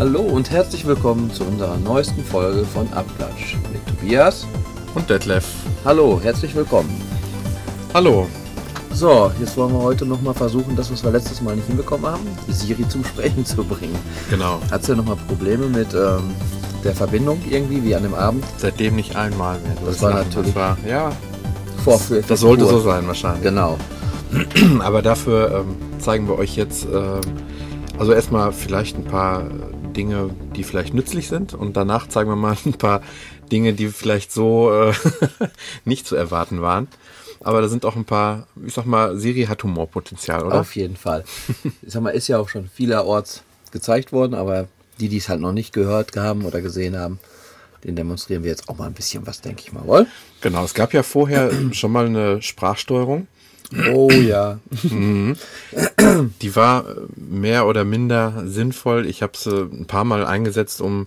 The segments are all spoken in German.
Hallo und herzlich willkommen zu unserer neuesten Folge von Abklatsch mit Tobias. Und Detlef. Hallo, herzlich willkommen. Hallo. So, jetzt wollen wir heute nochmal versuchen, das, was wir letztes Mal nicht hinbekommen haben, Siri zum Sprechen zu bringen. Genau. Hat sie ja nochmal Probleme mit ähm, der Verbindung irgendwie, wie an dem Abend? Seitdem nicht einmal mehr. Das war Lachen, natürlich- Das war, ja, Vorführ das sollte so sein wahrscheinlich. Genau. Aber dafür ähm, zeigen wir euch jetzt, ähm, also erstmal vielleicht ein paar Dinge, die vielleicht nützlich sind und danach zeigen wir mal ein paar Dinge, die vielleicht so äh, nicht zu erwarten waren. Aber da sind auch ein paar, ich sag mal, Siri hat Humorpotenzial, oder? Auf jeden Fall. Ich sag mal, ist ja auch schon vielerorts gezeigt worden, aber die, die es halt noch nicht gehört haben oder gesehen haben, den demonstrieren wir jetzt auch mal ein bisschen was, denke ich mal, wohl? Genau, es gab ja vorher schon mal eine Sprachsteuerung. Oh ja. Die war äh, mehr oder minder sinnvoll. Ich habe sie ein paar Mal eingesetzt, um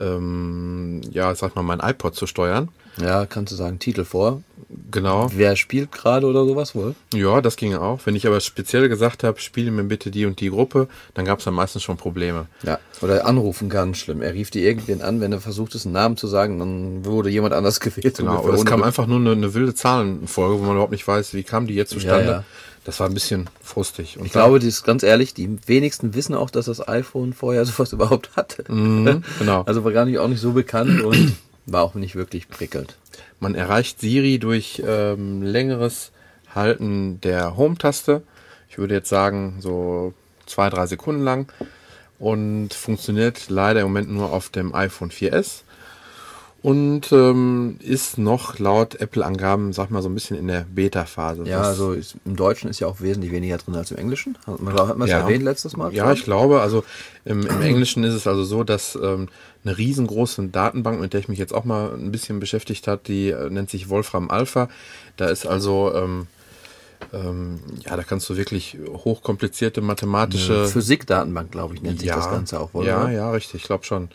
ähm, ja, sag mal, mein iPod zu steuern. Ja, kannst du sagen, Titel vor. Genau. Wer spielt gerade oder sowas wohl? Ja, das ging auch. Wenn ich aber speziell gesagt habe, spiele mir bitte die und die Gruppe, dann gab es dann meistens schon Probleme. Ja. Oder anrufen, ganz schlimm. Er rief dir irgendwen an, wenn er versucht ist, einen Namen zu sagen, dann wurde jemand anders gewählt. Genau. Oder es kam einfach nur eine, eine wilde Zahlenfolge, wo man überhaupt nicht weiß, wie kam die jetzt zustande. Ja, ja. Das war ein bisschen frustig. Und Ich glaube, das ist ganz ehrlich, die wenigsten wissen auch, dass das iPhone vorher sowas überhaupt hatte. Mhm, genau. Also war gar nicht auch nicht so bekannt und war auch nicht wirklich prickelnd. Man erreicht Siri durch ähm, längeres Halten der Home-Taste. Ich würde jetzt sagen, so zwei, drei Sekunden lang. Und funktioniert leider im Moment nur auf dem iPhone 4S. Und ähm, ist noch laut Apple-Angaben, sag mal, so ein bisschen in der Beta-Phase. Ja, also ist, im Deutschen ist ja auch wesentlich weniger drin als im Englischen. Hat man, es Ja. erwähnt letztes Mal? Ja, ich glaube, also im, im Englischen ist es also so, dass ähm, eine riesengroße Datenbank, mit der ich mich jetzt auch mal ein bisschen beschäftigt habe, die äh, nennt sich Wolfram Alpha. Da ist also, ähm, ähm, ja, da kannst du wirklich hochkomplizierte mathematische... Physikdatenbank, glaube ich, nennt sich das Ganze auch wohl. Ja, oder? ja, richtig, ich glaube schon.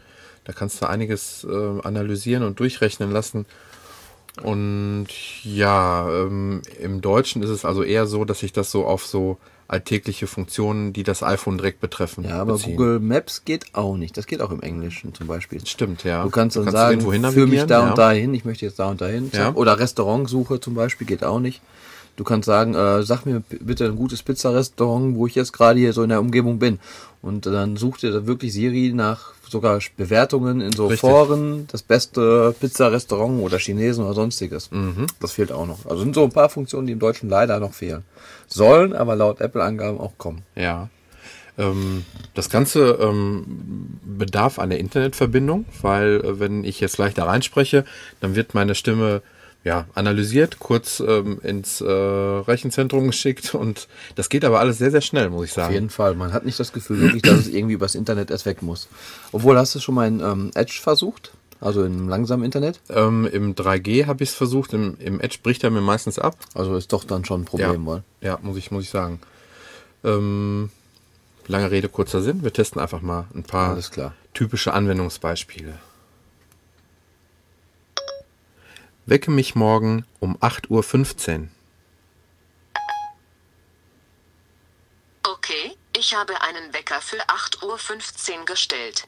Da kannst du einiges äh, analysieren und durchrechnen lassen. Und ja, ähm, im Deutschen ist es also eher so, dass sich das so auf so alltägliche Funktionen, die das iPhone direkt betreffen. Ja, aber beziehen. Google Maps geht auch nicht. Das geht auch im Englischen zum Beispiel. Stimmt, ja. Du kannst dann Du sagen, irgendwo hin führ mich da ja. und dahin, ich möchte jetzt da und dahin. Ja. Oder Restaurantsuche zum Beispiel geht auch nicht. Du kannst sagen, äh, sag mir bitte ein gutes Pizzarestaurant, wo ich jetzt gerade hier so in der Umgebung bin. Und dann sucht dir da wirklich Siri nach sogar Bewertungen in so Richtig. Foren, das beste Pizzarestaurant oder Chinesen oder sonstiges. Mhm. Das fehlt auch noch. Also sind so ein paar Funktionen, die im Deutschen leider noch fehlen. Sollen aber laut Apple-Angaben auch kommen. Ja. Ähm, das Ganze ähm, bedarf einer Internetverbindung, weil äh, wenn ich jetzt gleich da reinspreche, dann wird meine Stimme ja analysiert, kurz ähm, ins äh, Rechenzentrum geschickt und das geht aber alles sehr, sehr schnell, muss ich Auf sagen. jeden Fall. Man hat nicht das Gefühl wirklich, dass es irgendwie übers Internet erst weg muss. Obwohl, hast du schon mal in ähm, Edge versucht? Also im langsamen Internet? Ähm, Im 3G habe ich es versucht, im, im Edge bricht er mir meistens ab. Also ist doch dann schon ein Problem wohl. Ja, muss ich, muss ich sagen. Ähm, lange Rede, kurzer Sinn. Wir testen einfach mal ein paar typische Anwendungsbeispiele. Wecke mich morgen um 8.15 Uhr. Okay, ich habe einen Wecker für 8.15 Uhr gestellt.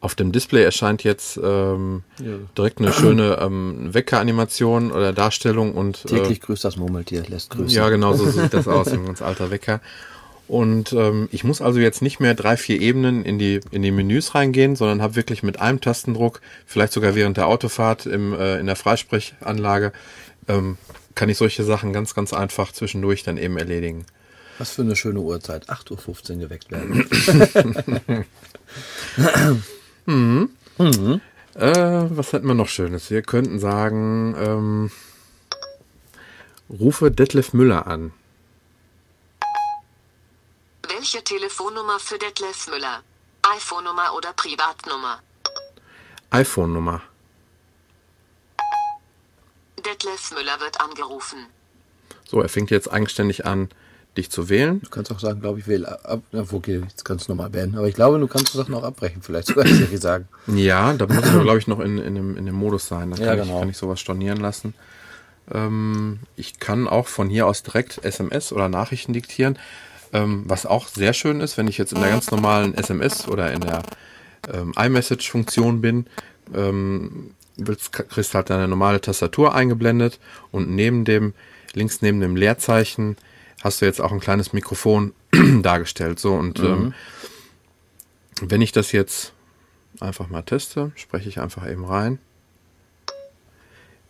Auf dem Display erscheint jetzt ähm, Ja. direkt eine schöne ähm, Wecker-Animation oder Darstellung und äh, Täglich grüßt das Murmeltier, lässt grüßen. Ja, genau so sieht das aus, ein ganz alter Wecker. Und ähm, ich muss also jetzt nicht mehr drei, vier Ebenen in die, in die Menüs reingehen, sondern habe wirklich mit einem Tastendruck, vielleicht sogar während der Autofahrt im, äh, in der Freisprechanlage, ähm, kann ich solche Sachen ganz, ganz einfach zwischendurch dann eben erledigen. Was für eine schöne Uhrzeit. 8.15 Uhr geweckt werden. Äh, was hätten wir noch Schönes? Wir könnten sagen, ähm, rufe Detlef Müller an. Welche Telefonnummer für Detlef Müller? iPhone-Nummer oder Privatnummer? iPhone-Nummer. Detlef Müller wird angerufen. So, er fängt jetzt eigenständig an, dich zu wählen. Du kannst auch sagen, glaube ich, wähle ab. Na, okay, jetzt kannst du nochmal beenden. Aber ich glaube, du kannst Sachen auch abbrechen, vielleicht sogar Siri sagen. Ja, da muss ich, glaube ich, noch in, in, dem, in dem Modus sein. Da kann, Ja, ich, genau. kann ich sowas stornieren lassen. Ähm, ich kann auch von hier aus direkt SMS oder Nachrichten diktieren. Ähm, was auch sehr schön ist, wenn ich jetzt in der ganz normalen SMS oder in der ähm, iMessage-Funktion bin, ähm, kriegst halt deine normale Tastatur eingeblendet und neben dem, links neben dem Leerzeichen, hast du jetzt auch ein kleines Mikrofon dargestellt. So und ähm, wenn ich das jetzt einfach mal teste, spreche ich einfach eben rein.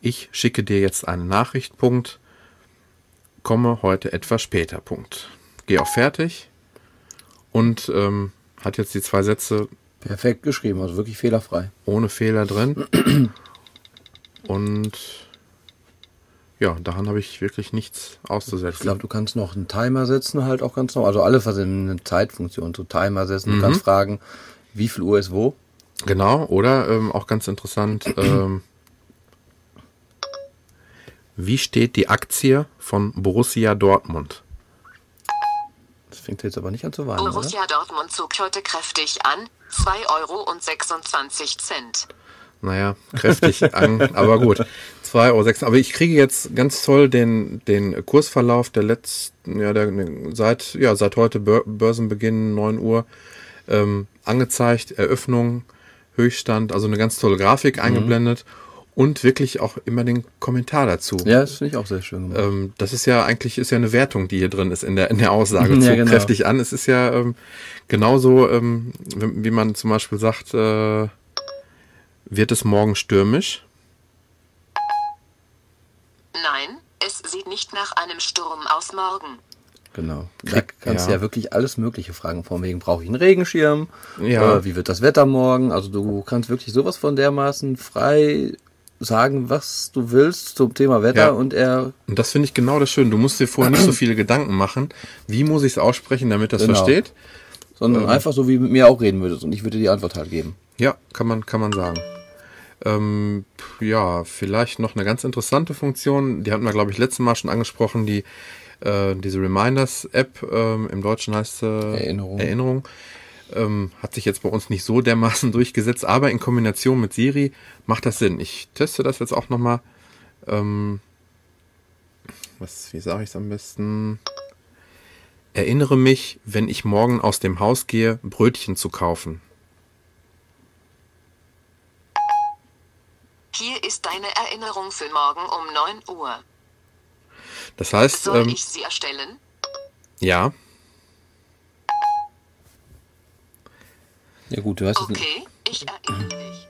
Ich schicke dir jetzt eine Nachricht, Punkt. Komme heute etwas später, Punkt. Geh auf Fertig und ähm, hat jetzt die zwei Sätze Perfekt geschrieben, also wirklich fehlerfrei. ohne Fehler drin. Und ja, daran habe ich wirklich nichts Ich auszusetzen. glaube, du kannst noch einen Timer setzen, halt auch ganz normal. Also was in eine Zeitfunktion, so Timer setzen. Du kannst fragen, wie viel Uhr ist wo. Genau, oder ähm, auch ganz interessant, ähm, wie steht die Aktie von Borussia Dortmund? Fängt jetzt aber nicht an zu weinen, oder? Borussia Dortmund zog heute kräftig an. 2,26 Euro. Naja, kräftig an, aber gut. 2,06 Euro. Aber ich kriege jetzt ganz toll den, den Kursverlauf der letzten, ja, der, seit, ja, seit heute Bör- Börsenbeginn, 9 Uhr, ähm, angezeigt, Eröffnung, Höchststand, also eine ganz tolle Grafik eingeblendet und wirklich auch immer den Kommentar dazu. Ja, das finde ich auch sehr schön. Ähm, das ist ja eigentlich ist ja eine Wertung, die hier drin ist in der in der Aussage. Ja, Zog genau. kräftig an. Es ist ja ähm, genauso, ähm, wie man zum Beispiel sagt, äh, wird es morgen stürmisch? Nein, es sieht nicht nach einem Sturm aus morgen. Genau. Da kannst du ja. ja wirklich alles Mögliche fragen. Von wegen, brauche ich einen Regenschirm? Ja. Äh, wie wird das Wetter morgen? Also du kannst wirklich sowas von dermaßen frei sagen, was du willst zum Thema Wetter Ja. und er Und das finde ich genau das Schöne. Du musst dir vorher nicht so viele Gedanken machen. Wie muss ich es aussprechen, damit das Genau. versteht? sondern einfach so wie mit mir auch reden würdest und ich würde die Antwort halt geben. Ja, kann man, kann man sagen. Ähm, ja, vielleicht noch eine ganz interessante Funktion, die hatten wir, glaube ich, letztes Mal schon angesprochen, die äh, diese Reminders-App, ähm, im Deutschen heißt sie Erinnerung. Erinnerung. Ähm, hat sich jetzt bei uns nicht so dermaßen durchgesetzt, aber in Kombination mit Siri macht das Sinn. Ich teste das jetzt auch nochmal. Ähm, was, wie sage ich es am besten? Erinnere mich, wenn ich morgen aus dem Haus gehe, Brötchen zu kaufen. Hier ist deine Erinnerung für morgen um 9 Uhr. Das heißt, Soll ähm, ich sie erstellen? ja, Ja gut, du hast jetzt Okay, ich erinnere dich.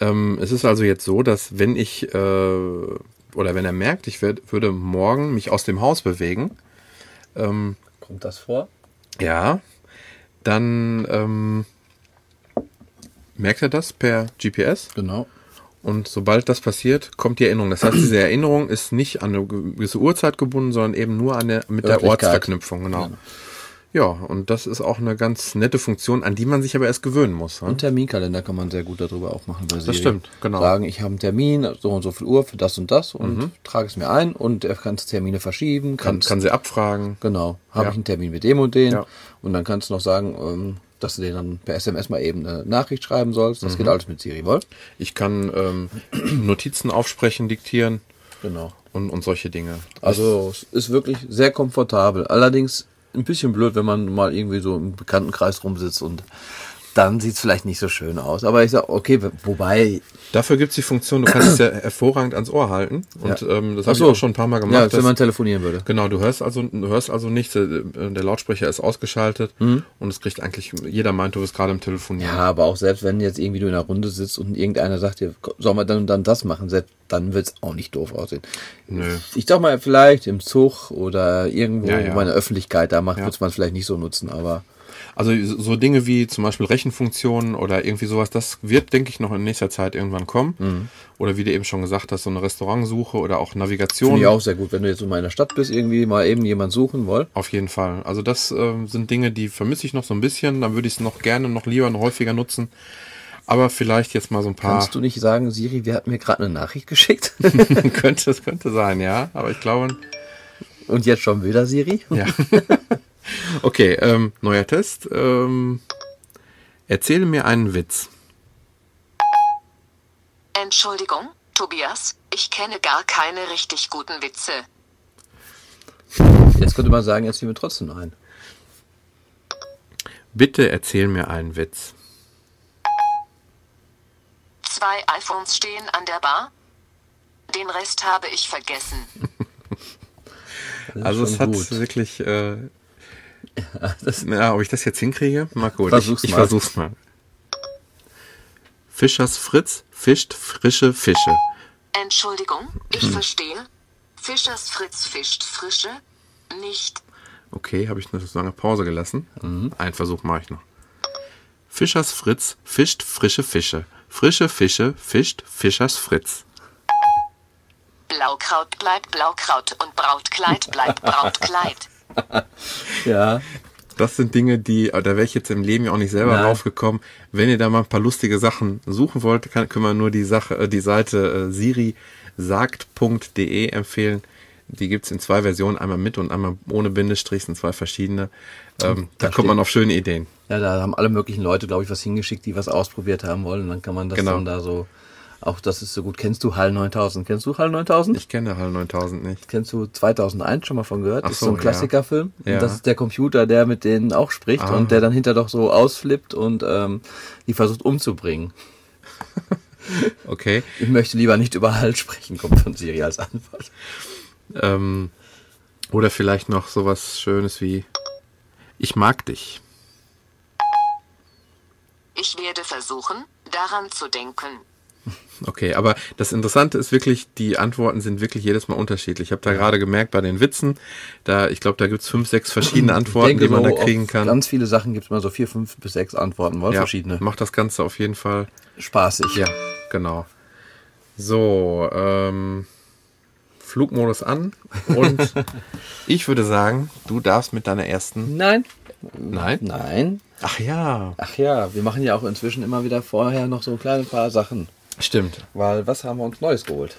ähm, es ist also jetzt so, dass wenn ich, äh, oder wenn er merkt, ich werd, würde morgen mich aus dem Haus bewegen, ähm, kommt das vor? ja, dann ähm, merkt er das per GPS Genau. und sobald das passiert, kommt die Erinnerung. Das heißt, diese Erinnerung ist nicht an eine gewisse Uhrzeit gebunden, sondern eben nur an der, mit der. Ortsverknüpfung, genau. Ja, und das ist auch eine ganz nette Funktion, an die man sich aber erst gewöhnen muss. ne? Und Terminkalender kann man sehr gut darüber auch machen. Siri. stimmt, genau. Mhm. Sagen, ich habe einen Termin, so und so viel Uhr für das und das und trage es mir ein und er kann Termine verschieben. Kann, kann sie abfragen. Genau. Habe Ja. ich einen Termin mit dem und den. Ja. Und dann kannst du noch sagen, ähm, dass du dir dann per SMS mal eben eine Nachricht schreiben sollst. Mhm. Das geht alles mit Siri, wohl? Ich kann ähm, Notizen aufsprechen, diktieren Genau. und, und solche Dinge. Also es ist wirklich sehr komfortabel. Allerdings ein bisschen blöd, wenn man mal irgendwie so im Bekanntenkreis rumsitzt und dann sieht's vielleicht nicht so schön aus. Aber ich sag, okay, wobei, Dafür gibt's die Funktion, du kannst es ja hervorragend ans Ohr halten. Und Ja. ähm, das habe so. ich auch schon ein paar Mal ja, gemacht. als wenn man telefonieren würde. Genau, du hörst also, du hörst also nichts, äh, der Lautsprecher ist ausgeschaltet Mhm. und es kriegt eigentlich, jeder meint, du bist gerade im Telefonieren. Ja, aber auch selbst wenn jetzt irgendwie du in einer Runde sitzt und irgendeiner sagt dir, soll man dann und dann das machen, selbst dann wird's auch nicht doof aussehen. Nö. Ich sag mal, vielleicht im Zug oder irgendwo, Ja, ja. wo man eine Öffentlichkeit da macht, Ja. wird's man vielleicht nicht so nutzen, aber Also so Dinge wie zum Beispiel Rechenfunktionen oder irgendwie sowas, das wird, denke ich, noch in nächster Zeit irgendwann kommen. Mhm. Oder wie du eben schon gesagt hast, so eine Restaurantsuche oder auch Navigation. finde ich auch sehr gut, wenn du jetzt in der Stadt bist, irgendwie mal eben jemand suchen wollt. Auf jeden Fall. Also das ähm, sind Dinge, die vermisse ich noch so ein bisschen. Dann würde ich es noch gerne, noch lieber, noch häufiger nutzen. Aber vielleicht jetzt mal so ein paar. Kannst du nicht sagen, Siri, wer hat mir gerade eine Nachricht geschickt? könnte, es könnte sein, ja. Aber ich glaube, Und jetzt schon wieder Siri? Ja. okay, ähm, neuer Test. Ähm, erzähle mir einen Witz. Entschuldigung, Tobias, ich kenne gar keine richtig guten Witze. Jetzt könnte man sagen, jetzt nehmen wir trotzdem ein. Bitte erzähl mir einen Witz. Zwei iPhones stehen an der Bar. Den Rest habe ich vergessen. Das ist Also es schon hat gut. wirklich, äh, ja, ob ich das jetzt hinkriege? Mal gut. Versuch's ich, ich mal. versuch's mal. Fischers Fritz fischt frische Fische. Entschuldigung, ich Hm. verstehe. Fischers Fritz fischt frische, nicht. Okay, habe ich eine lange Pause gelassen. Einen Versuch mache ich noch. Fischers Fritz fischt frische Fische. Frische Fische fischt Fischers Fritz. Blaukraut bleibt Blaukraut und Brautkleid bleibt Brautkleid. ja, Das sind Dinge, die, da wäre ich jetzt im Leben ja auch nicht selber Nein. drauf gekommen. Wenn ihr da mal ein paar lustige Sachen suchen wollt, kann, können wir nur die Sache, äh, die Seite äh, sirisagt.de empfehlen. Die gibt's in zwei Versionen, einmal mit und einmal ohne Bindestrich, sind zwei verschiedene. Ähm, da, da kommt man auf schöne Ideen. ja, da haben alle möglichen Leute, glaube ich, was hingeschickt, die was ausprobiert haben wollen. Und dann kann man das Genau. dann da so, auch das ist so gut. Kennst du HAL 9000? Kennst du HAL 9000? Ich kenne HAL 9000 nicht. Kennst du 2001 schon mal von gehört? Ach ist so, so ein. Klassikerfilm. Ja. Und das ist der Computer, der mit denen auch spricht Ah. und der dann hinter doch so ausflippt und ähm, die versucht umzubringen. Okay. Ich möchte lieber nicht über HAL sprechen, kommt von Siri als Antwort. Ähm, oder vielleicht noch sowas Schönes wie Ich mag dich. Ich werde versuchen, daran zu denken. Okay, aber das Interessante ist wirklich, die Antworten sind wirklich jedes Mal unterschiedlich. Ich habe da gerade gemerkt bei den Witzen, da ich glaube, da gibt's fünf, sechs verschiedene Antworten, die man so da kriegen kann. Ganz viele Sachen gibt es mal so vier, fünf bis sechs Antworten, wohl ja, verschiedene. Macht das Ganze auf jeden Fall. Spaßig. Ja, genau. So, ähm, Flugmodus an und ich würde sagen, du darfst mit deiner ersten. Nein. Nein? Nein. Ach ja. Ach ja, wir machen ja auch inzwischen immer wieder vorher noch so kleine paar Sachen. Stimmt. Weil was haben wir uns Neues geholt?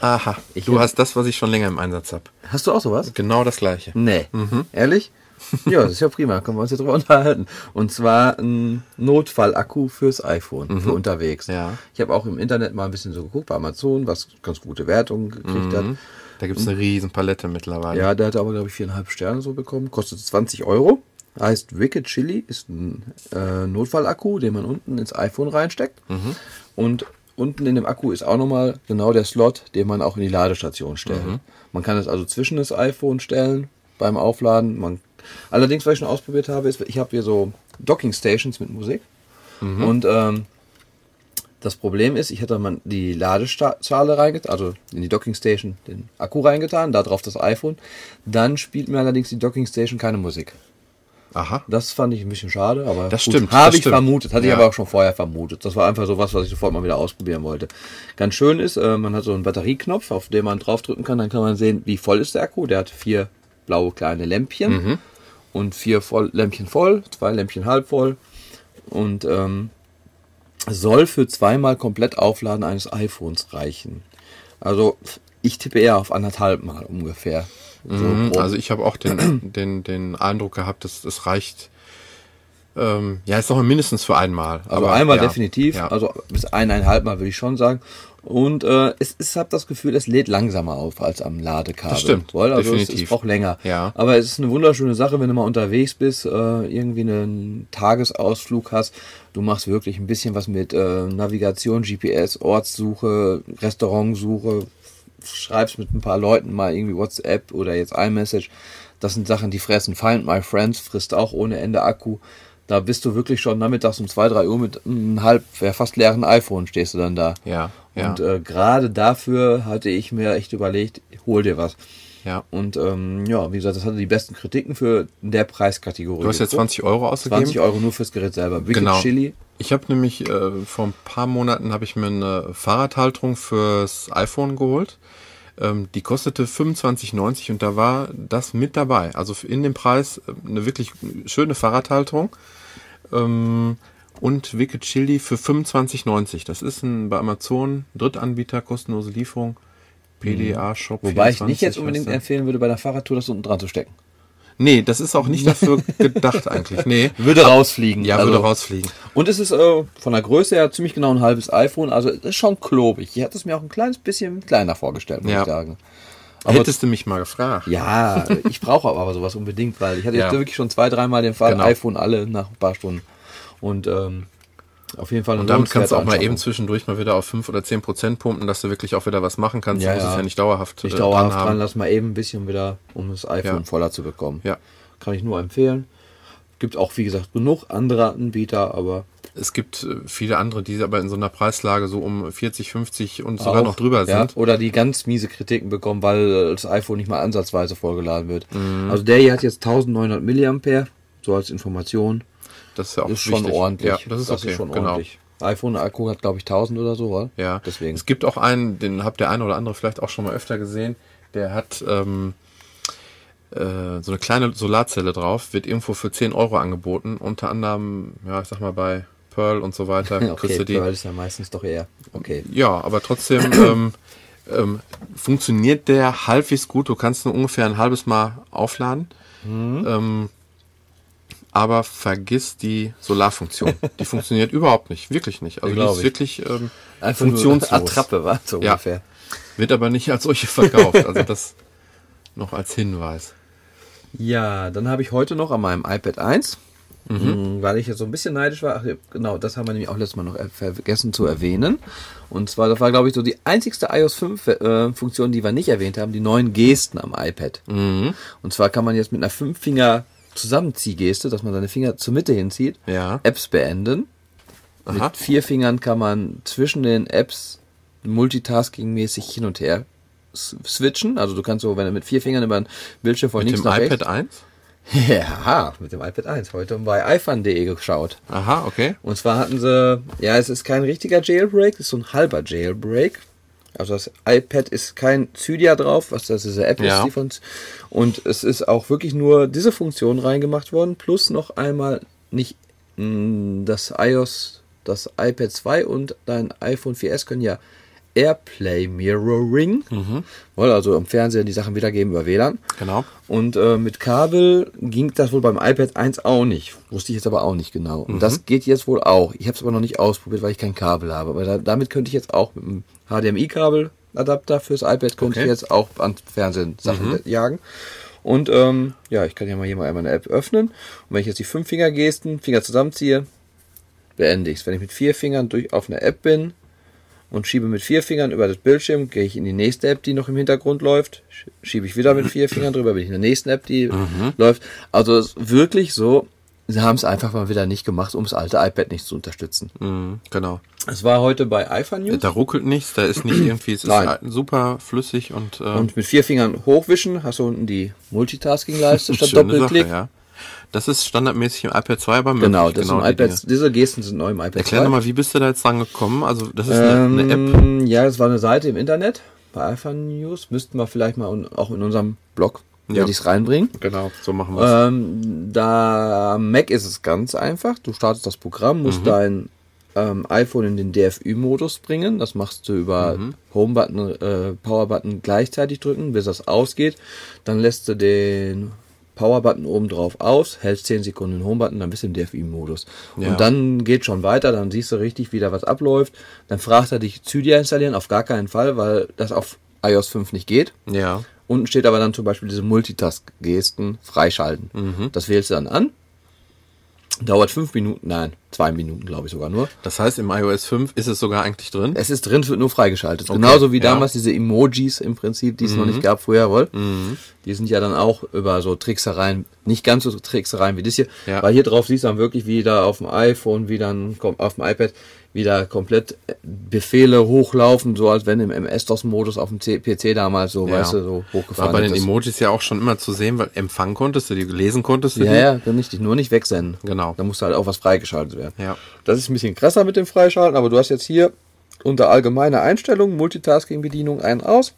Aha. Ich du hast das, was ich schon länger im Einsatz habe. Hast du auch sowas? Genau das gleiche. Nee. Ehrlich? Ja, das ist ja prima. Können wir uns jetzt drüber unterhalten. Und zwar ein Notfallakku fürs iPhone für unterwegs. Ja. Ich habe auch im Internet mal ein bisschen so geguckt bei Amazon, was ganz gute Wertungen gekriegt hat. Da gibt's eine riesen Palette mittlerweile. Ja, der hat aber, glaube ich, viereinhalb Sterne so bekommen. Kostet 20 Euro. Heißt Wicked Chili, ist ein äh, Notfallakku, den man unten ins iPhone reinsteckt. Und unten in dem Akku ist auch nochmal genau der Slot, den man auch in die Ladestation stellt. Man kann es also zwischen das iPhone stellen beim Aufladen. Man, allerdings, was ich schon ausprobiert habe, ist, ich habe hier so Docking Stations mit Musik. Und ähm, das Problem ist, ich hätte mal die Ladeschale reingetan, also in die Docking Station den Akku reingetan, da drauf das iPhone. Dann spielt mir allerdings die Docking Station keine Musik. Aha. Das fand ich ein bisschen schade, aber Das gut, stimmt, Habe ich stimmt. vermutet, hatte Ja. ich aber auch schon vorher vermutet. Das war einfach so was, was ich sofort mal wieder ausprobieren wollte. Ganz schön ist, äh, man hat so einen Batterieknopf, auf den man draufdrücken kann, dann kann man sehen, wie voll ist der Akku. Der hat vier blaue kleine Lämpchen Mhm. und vier voll, Lämpchen voll, zwei Lämpchen halb voll und ähm, soll für zweimal komplett Aufladen eines iPhones reichen. Also ich tippe eher auf anderthalb Mal ungefähr. So Mhm, grob. Also ich habe auch den, den, den Eindruck gehabt, dass es reicht. Ähm, ja, ist doch mindestens für einmal. Also einmal ja, definitiv, Ja. also bis eineinhalb Mal würde ich schon sagen. Und äh, es ist, habe das Gefühl, es lädt langsamer auf als am Ladekabel. Das stimmt, Voll, also es, definitiv. es braucht länger. Ja. Aber es ist eine wunderschöne Sache, wenn du mal unterwegs bist, äh, irgendwie einen Tagesausflug hast. Du machst wirklich ein bisschen was mit äh, Navigation, GPS, Ortssuche, Restaurantsuche, schreibst mit ein paar Leuten mal irgendwie WhatsApp oder jetzt iMessage. Das sind Sachen, die fressen. Find My Friends frisst auch ohne Ende Akku. Da bist du wirklich schon nachmittags um zwei, drei Uhr mit einem halb, ja, fast leeren iPhone stehst du dann da. Ja, ja. Und äh, gerade dafür hatte ich mir echt überlegt, hol dir was. Ja. Und ähm, ja, wie gesagt, das hatte die besten Kritiken für der Preiskategorie. Du hast jetzt 20 Euro ausgegeben. 20 Euro nur fürs Gerät selber. Wicked Genau. Chili. Ich habe nämlich äh, vor ein paar Monaten habe ich mir eine Fahrradhalterung fürs iPhone geholt. Ähm, die kostete 25,90 und da war das mit dabei. Also in dem Preis äh, eine wirklich schöne Fahrradhalterung. Ähm, und Wicked Chili für 25,90. Das ist ein bei Amazon Drittanbieter kostenlose Lieferung. PDA Shop. Wobei ich 24 nicht jetzt unbedingt empfehlen würde, bei der Fahrradtour das unten dran zu stecken. Nee, das ist auch nicht dafür gedacht eigentlich. Nee. Würde rausfliegen. Ja, Also- würde rausfliegen. Und es ist äh, von der Größe her ziemlich genau ein halbes iPhone, also es ist schon klobig. Ich hatte es mir auch ein kleines bisschen kleiner vorgestellt, muss Ja. ich sagen. Aber Hättest du mich mal gefragt. ja, ich brauche aber sowas unbedingt, weil ich hatte Ja. jetzt wirklich schon zwei, dreimal den Fall, Genau. iPhone alle nach ein paar Stunden. Und ähm, auf jeden Fall Und damit kannst du auch mal eben zwischendurch mal wieder auf 5 oder 10 Prozent pumpen, dass du wirklich auch wieder was machen kannst. Ja, du musst ja. es ja nicht dauerhaft, nicht äh, dauerhaft dran dran, lass mal eben ein bisschen wieder, um das iPhone Ja. voller zu bekommen. Ja. Kann ich nur empfehlen. Gibt auch, wie gesagt, genug andere Anbieter, aber Es gibt äh, viele andere, die aber in so einer Preislage so um 40, 50 und sogar auch, noch drüber ja, sind. Oder die ganz miese Kritiken bekommen, weil das iPhone nicht mal ansatzweise vollgeladen wird. Mhm. Also der hier hat jetzt 1900 Milliampere, so als Information. Das ist ja auch ist schon ordentlich. Ja, das ist okay. schon genau. ordentlich. iPhone-Akku hat, glaube ich, 1000 oder so, oder? Ja, Deswegen. Es gibt auch einen, den habt der eine oder andere vielleicht auch schon mal öfter gesehen, der hat ähm, äh, so eine kleine Solarzelle drauf, wird irgendwo für 10 Euro angeboten, unter anderem, ja, ich sag mal bei Pearl und so weiter. okay, die. Pearl ist ja meistens doch eher. Okay. Ja, aber trotzdem ähm, ähm, funktioniert der halbwegs gut. Du kannst nur ungefähr ein halbes Mal aufladen. Mhm. Ähm, aber vergiss die Solarfunktion. Die funktioniert überhaupt nicht, wirklich nicht. Also die ist ich. wirklich ähm, Einfach nur funktionslos. Attrappe, war so Ja. ungefähr. Wird aber nicht als solche verkauft. Also das noch als Hinweis. Ja, dann habe ich heute noch an meinem iPad 1, Mhm. mh, weil ich jetzt so ein bisschen neidisch war, ach, ja, genau, das haben wir nämlich auch letztes Mal noch er- vergessen zu erwähnen. Und zwar, das war, glaube ich, so die einzigste iOS 5 äh, die wir nicht erwähnt haben, die neuen Gesten am iPad. Mhm. Und zwar kann man jetzt mit einer Fünffinger Zusammenziehgeste, dass man seine Finger zur Mitte hinzieht, Ja. Apps beenden. Aha. Mit vier Fingern kann man zwischen den Apps multitasking-mäßig hin und her switchen. Also du kannst so, wenn du mit vier Fingern über den Bildschirm von Mit links dem nach iPad rechts. 1? Ja, mit dem iPad 1. Heute bei iPhone.de geschaut. Aha, okay. Und zwar hatten sie, ja, es ist kein richtiger Jailbreak, es ist so ein halber Jailbreak. Also das iPad ist kein Cydia drauf, was das diese App Ja. ist, die von und es ist auch wirklich nur diese Funktion reingemacht worden, plus noch einmal nicht mh, das iOS, das iPad 2 und dein iPhone 4S können ja Airplay Mirroring, wollen also im Fernseher die Sachen wiedergeben über WLAN. Genau. Und äh, mit Kabel ging das wohl beim iPad 1 auch nicht. Wusste ich jetzt aber auch nicht genau. Und das geht jetzt wohl auch. Ich habe es aber noch nicht ausprobiert, weil ich kein Kabel habe. Aber da, damit könnte ich jetzt auch mit einem HDMI-Kabel-Adapter fürs iPad könnte Okay. ich jetzt auch an Fernsehen Sachen jagen. Und ähm, ja, ich kann ja mal hier mal einmal eine App öffnen. Und wenn ich jetzt die fünf Finger Gesten, Finger zusammenziehe, beende ich es. Wenn ich mit vier Fingern durch auf eine App bin und schiebe mit vier Fingern über das Bildschirm, gehe ich in die nächste App, die noch im Hintergrund läuft, sch- schiebe ich wieder mit vier Fingern drüber, bin ich in der nächsten App, die läuft. Also wirklich so, sie haben es einfach mal wieder nicht gemacht, um das alte iPad nicht zu unterstützen. Mhm, genau. Es war heute bei iPhone News. Da ruckelt nichts, da ist nicht irgendwie, es ist Nein. halt super flüssig und, äh, Und mit vier Fingern hochwischen hast du unten die Multitasking-Leiste statt Doppelklick. Sache, ja. Das ist standardmäßig im iPad 2 aber Genau, möglich, das sind die iPads, Dinge. diese Gesten sind neu im iPad Erklär 2. nochmal, wie bist du da jetzt dran gekommen? Also, das ist eine, eine App. Ähm, Ja, das war eine Seite im Internet bei iPhone News. Müssten wir vielleicht mal un- auch in unserem Blog Ja. werde ich's reinbringen. Genau, so machen wir es. Ähm, da am Mac ist es ganz einfach. Du startest das Programm, Mhm. musst dein ähm, iPhone in den DFÜ-Modus bringen. Das machst du über Mhm. Home-Button, äh, Power-Button gleichzeitig drücken, bis das ausgeht. Dann lässt du den Power-Button oben drauf aus, hältst 10 Sekunden den Home-Button, dann bist du im DFÜ-Modus. Ja. Und dann geht schon weiter, dann siehst du richtig, wie da was abläuft. Dann fragt er dich, Cydia installieren, auf gar keinen Fall, weil das auf iOS 5 nicht geht. ja. Unten steht aber dann zum Beispiel diese Multitask-Gesten freischalten. Mhm. Das wählst du dann an. Dauert fünf Minuten, nein, zwei Minuten glaube ich sogar nur. Das heißt, im iOS 5 ist es sogar eigentlich drin. Es ist drin, es wird nur freigeschaltet. Okay, Genauso wie ja. Mhm. damals diese Emojis im Prinzip, die es noch nicht gab früher, wohl. Die sind ja dann auch über so Tricksereien, nicht ganz so Tricksereien wie das hier. Ja. Weil hier drauf siehst du dann wirklich, wie da auf dem iPhone, wie dann auf dem iPad wieder komplett Befehle hochlaufen, so als wenn im MS-DOS-Modus auf dem PC damals so, Ja. weißt du, so War hochgefahren bei den. Emojis ja auch schon immer zu sehen, weil empfangen konntest du die, lesen konntest du Ja, die. ja, kann ich dich nur nicht wegsenden. Genau. Da musste halt auch was freigeschaltet werden. Ja. Das ist ein bisschen krasser mit dem Freischalten, aber du hast jetzt hier unter allgemeine Einstellungen, Multitasking-Bedienung ein aus.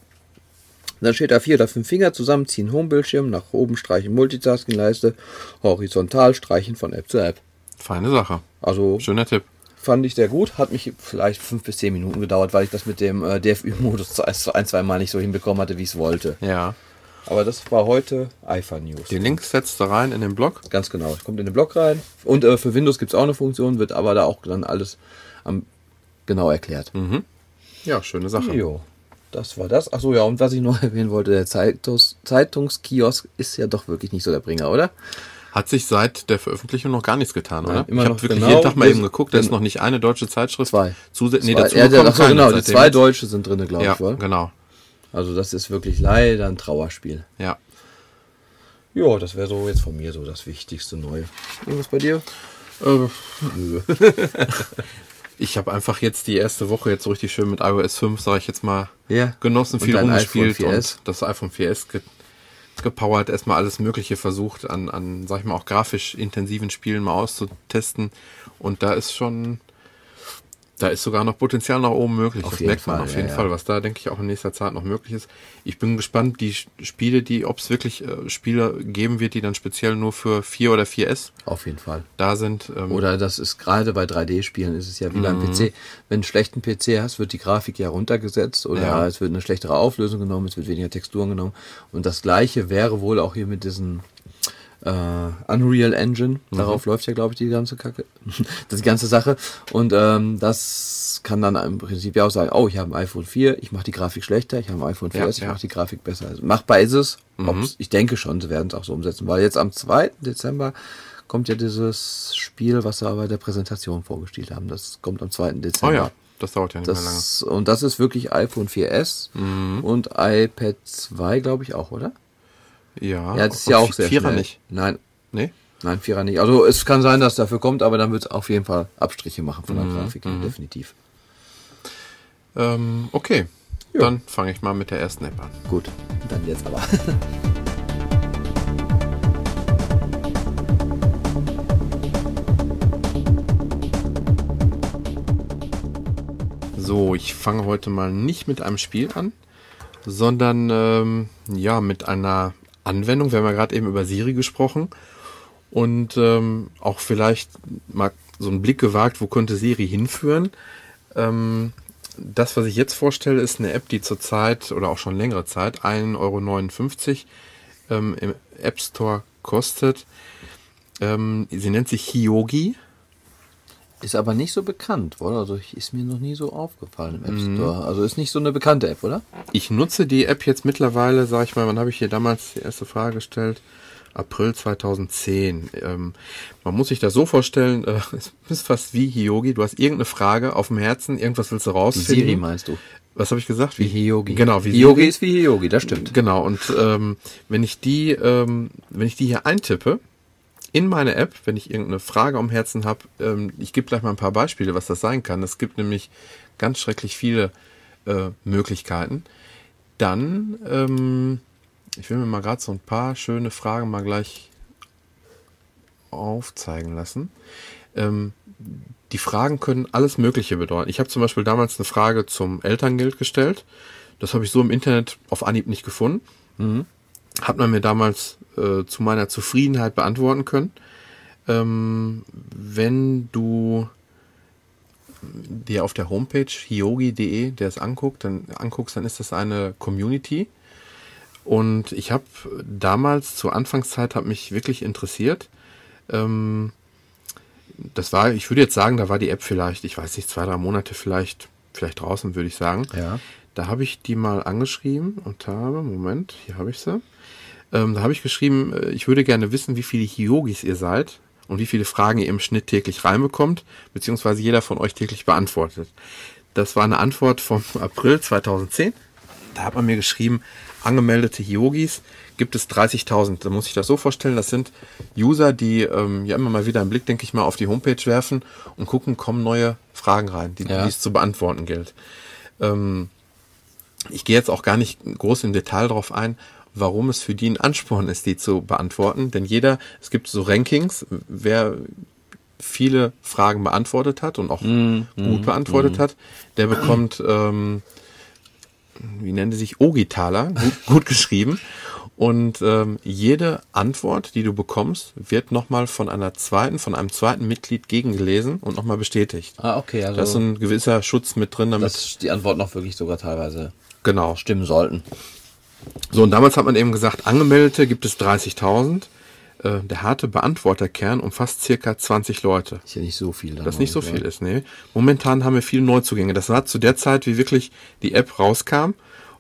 Dann steht da vier oder fünf Finger zusammenziehen, Homebildschirm, nach oben streichen, Multitasking-Leiste, horizontal streichen von App zu App. Feine Sache. Also Schöner Tipp. fand ich sehr gut. Hat mich vielleicht fünf bis zehn Minuten gedauert, weil ich das mit dem äh, DFÜ-Modus ein, zwei Mal nicht so hinbekommen hatte, wie ich es wollte. Ja. Aber das war heute IFA News. Die Links setzt du rein in den Blog. Ganz genau. Kommt in den Blog rein. Und äh, für Windows gibt es auch eine Funktion, wird aber da auch dann alles am, genau erklärt. Ja, schöne Sache. Jo, das war das. Achso, ja, und was ich noch erwähnen wollte, der Zeitungs Zeitungskiosk ist ja doch wirklich nicht so der Bringer, oder? Hat sich seit der Veröffentlichung noch gar nichts getan, oder? immer ich habe wirklich genau jeden Tag mal eben geguckt, da ist noch nicht eine deutsche Zeitschrift. Zwei. Zusätzlich, nee, Zwei- dazu ja, kommt ach so, genau, die zwei. Deutsche sind drin, glaube Ja, ich, wohl. genau. Also das ist wirklich leider ein Trauerspiel. Ja. Ja, das wäre so jetzt von mir so das wichtigste Neue. Irgendwas bei dir? Ich habe einfach jetzt die erste Woche jetzt so richtig schön mit iOS 5, sage ich jetzt mal, Ja. genossen, Und viel rumgespielt iPhone 4S? und das iPhone 4S ge gepowert, erstmal alles Mögliche versucht an, an, sag ich mal, auch grafisch intensiven Spielen mal auszutesten. Und da ist schon, da ist sogar noch Potenzial nach oben möglich. Auf das jeden merkt man Fall, auf jeden ja. Fall, was da, denke ich, auch in nächster Zeit noch möglich ist. Ich bin gespannt, die Spiele, die, ob es wirklich äh, Spiele geben wird, die dann speziell nur für 4 oder 4S Auf jeden Fall. da sind. Ähm, Oder das ist gerade bei 3D-Spielen ist es ja wie Mhm. beim PC. Wenn du einen schlechten PC hast, wird die Grafik ja runtergesetzt oder Ja. es wird eine schlechtere Auflösung genommen, es wird weniger Texturen genommen. Und das gleiche wäre wohl auch hier mit diesen äh, Unreal Engine. Mhm. Darauf läuft ja, glaube ich, die ganze Kacke. das die ganze Sache. Und ähm, das kann dann im Prinzip ja auch sagen, oh, ich habe ein iPhone 4, ich mache die Grafik schlechter, ich habe ein iPhone 4S, Ja, ich ja. Mhm. mache die Grafik besser. Also machbar ist es. Ob's- Ich denke schon, sie werden es auch so umsetzen, weil jetzt am 2. Dezember kommt ja dieses Spiel, was sie aber bei der Präsentation vorgestellt haben. Das kommt am 2. oh Dezember. ja, das dauert ja nicht mehr lange. Das, und das ist wirklich iPhone 4S Mhm. und iPad 2, glaube ich, auch, oder? Ja, Ja, das ist ja auch sehr Vierer schnell. nicht. Nein, Nee? nein, Vierer nicht. Also es kann sein, dass dafür kommt, aber dann wird es auf jeden Fall Abstriche machen von der Mhm, Grafik, definitiv. Ähm, okay. Ja. Dann fange ich mal mit der ersten App an. Gut, dann jetzt aber. So, ich fange heute mal nicht mit einem Spiel an, sondern ähm, ja mit einer Anwendung. Wir haben ja gerade eben über Siri gesprochen und ähm, auch vielleicht mal so einen Blick gewagt, wo könnte Siri hinführen. Ähm, das, was ich jetzt vorstelle, ist eine App, die zurzeit oder auch schon längere Zeit 1,59 Euro ähm, im App Store kostet. Ähm, sie nennt sich Hyogi. Ist aber nicht so bekannt, oder? Also ist mir noch nie so aufgefallen im App Mhm. Store. Also ist nicht so eine bekannte App, oder? Ich nutze die App jetzt mittlerweile, sag ich mal, wann habe ich hier damals die erste Frage gestellt? April 2010. Ähm, man muss sich das so vorstellen, äh, es ist fast wie Hyogi. Du hast irgendeine Frage auf dem Herzen, irgendwas willst du Wie rausfinden. Siri meinst du? Was habe ich gesagt? Wie Hyogi. Genau, wie Hyogi Siri. ist wie Hyogi, das stimmt. Genau, und ähm, wenn ich die, ähm, wenn ich die hier eintippe in meine App, wenn ich irgendeine Frage am Herzen habe, ähm, ich gebe gleich mal ein paar Beispiele, was das sein kann. Es gibt nämlich ganz schrecklich viele äh, Möglichkeiten. Dann, ähm, ich will mir mal gerade so ein paar schöne Fragen mal gleich aufzeigen lassen. Ähm, die Fragen können alles Mögliche bedeuten. Ich habe zum Beispiel damals eine Frage zum Elterngeld gestellt. Das habe ich so im Internet auf Anhieb nicht gefunden. Hat man mir damals äh, zu meiner Zufriedenheit beantworten können. Ähm, wenn du dir auf der Homepage hiogi.de, der es anguckt, dann anguckst, dann ist das eine Community. Und ich habe damals zur Anfangszeit hat mich wirklich interessiert. Ähm, das war, ich würde jetzt sagen, da war die App vielleicht, ich weiß nicht, zwei, drei Monate vielleicht, vielleicht draußen, würde ich sagen. Ja. Da habe ich die mal angeschrieben und habe, Moment, hier habe ich sie. Ähm, da habe ich geschrieben, äh, ich würde gerne wissen, wie viele Hyogis ihr seid und wie viele Fragen ihr im Schnitt täglich reinbekommt, beziehungsweise jeder von euch täglich beantwortet. Das war eine Antwort vom April 2010. Da hat man mir geschrieben, angemeldete Yogis gibt es 30.000. Da muss ich das so vorstellen, das sind User, die ähm, ja immer mal wieder einen Blick, denke ich mal, auf die Homepage werfen und gucken, kommen neue Fragen rein, die, Ja. die es zu beantworten gilt. Ähm, ich gehe jetzt auch gar nicht groß im Detail darauf ein, warum es für die ein Ansporn ist, die zu beantworten. Denn jeder, es gibt so Rankings, wer viele Fragen beantwortet hat und auch gut beantwortet hat, der bekommt, ähm, wie nennen die sich, Ogitaler, gut, gut geschrieben. Und ähm, jede Antwort, die du bekommst, wird nochmal von einer zweiten, von einem zweiten Mitglied gegengelesen und nochmal bestätigt. Ah, okay, also Da ist ein gewisser Schutz mit drin, damit. dass die Antworten auch wirklich sogar teilweise genau. stimmen sollten. So, und damals hat man eben gesagt, Angemeldete gibt es 30.000. Äh, der harte Beantworterkern umfasst circa 20 Leute. Ist ja nicht so viel. Das nicht so viel ist, nee. Momentan haben wir viele Neuzugänge. Das war zu der Zeit, wie wirklich die App rauskam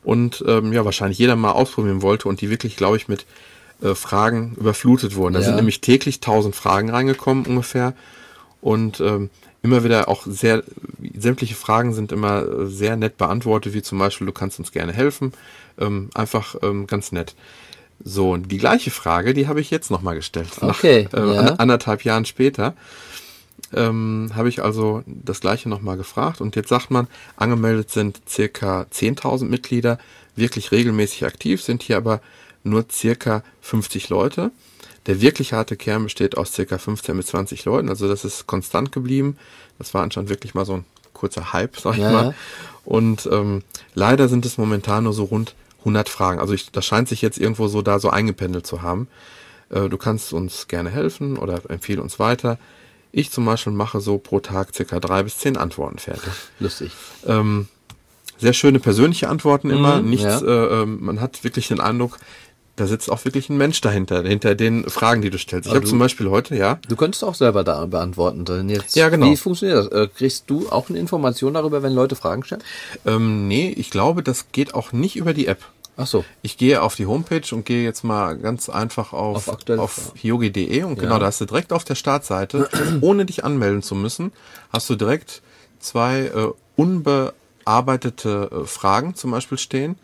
und ähm, ja, wahrscheinlich jeder mal ausprobieren wollte und die wirklich, glaube ich, mit äh, Fragen überflutet wurden. Da Ja. sind nämlich täglich 1000 Fragen reingekommen ungefähr und ähm, immer wieder auch sehr, sämtliche Fragen sind immer äh, sehr nett beantwortet, wie zum Beispiel, du kannst uns gerne helfen. Ähm, einfach ähm, ganz nett. So, und die gleiche Frage, die habe ich jetzt nochmal gestellt. Okay, Nach, äh, ja. an- anderthalb Jahren später ähm, habe ich also das gleiche nochmal gefragt und jetzt sagt man, angemeldet sind circa 10.000 Mitglieder, wirklich regelmäßig aktiv sind hier aber nur circa 50 Leute. Der wirklich harte Kern besteht aus circa 15 bis 20 Leuten, also das ist konstant geblieben. Das war anscheinend wirklich mal so ein kurzer Hype, sag ich Ja, mal. ja. Und ähm, leider sind es momentan nur so rund 100 Fragen. Also ich, das scheint sich jetzt irgendwo so da so eingependelt zu haben. Äh, du kannst uns gerne helfen oder empfehle uns weiter. Ich zum Beispiel mache so pro Tag circa drei bis zehn Antworten fertig. Lustig. Ähm, sehr schöne persönliche Antworten immer. Mhm, Nichts, ja. äh, ähm, man hat wirklich den Eindruck, da sitzt auch wirklich ein Mensch dahinter, hinter den Fragen, die du stellst. Ich habe zum Beispiel heute, ja, Du könntest auch selber da beantworten. Denn jetzt, Ja, genau. Wie funktioniert das? Äh, kriegst du auch eine Information darüber, wenn Leute Fragen stellen? ähm, nee, ich glaube, das geht auch nicht über die App. Ach so. Ich gehe auf die Homepage und gehe jetzt mal ganz einfach auf, Auf auf hyogi.de und genau, Ja. da hast du direkt auf der Startseite, ohne dich anmelden zu müssen, hast du direkt zwei äh, unbearbeitete äh, Fragen zum Beispiel stehen.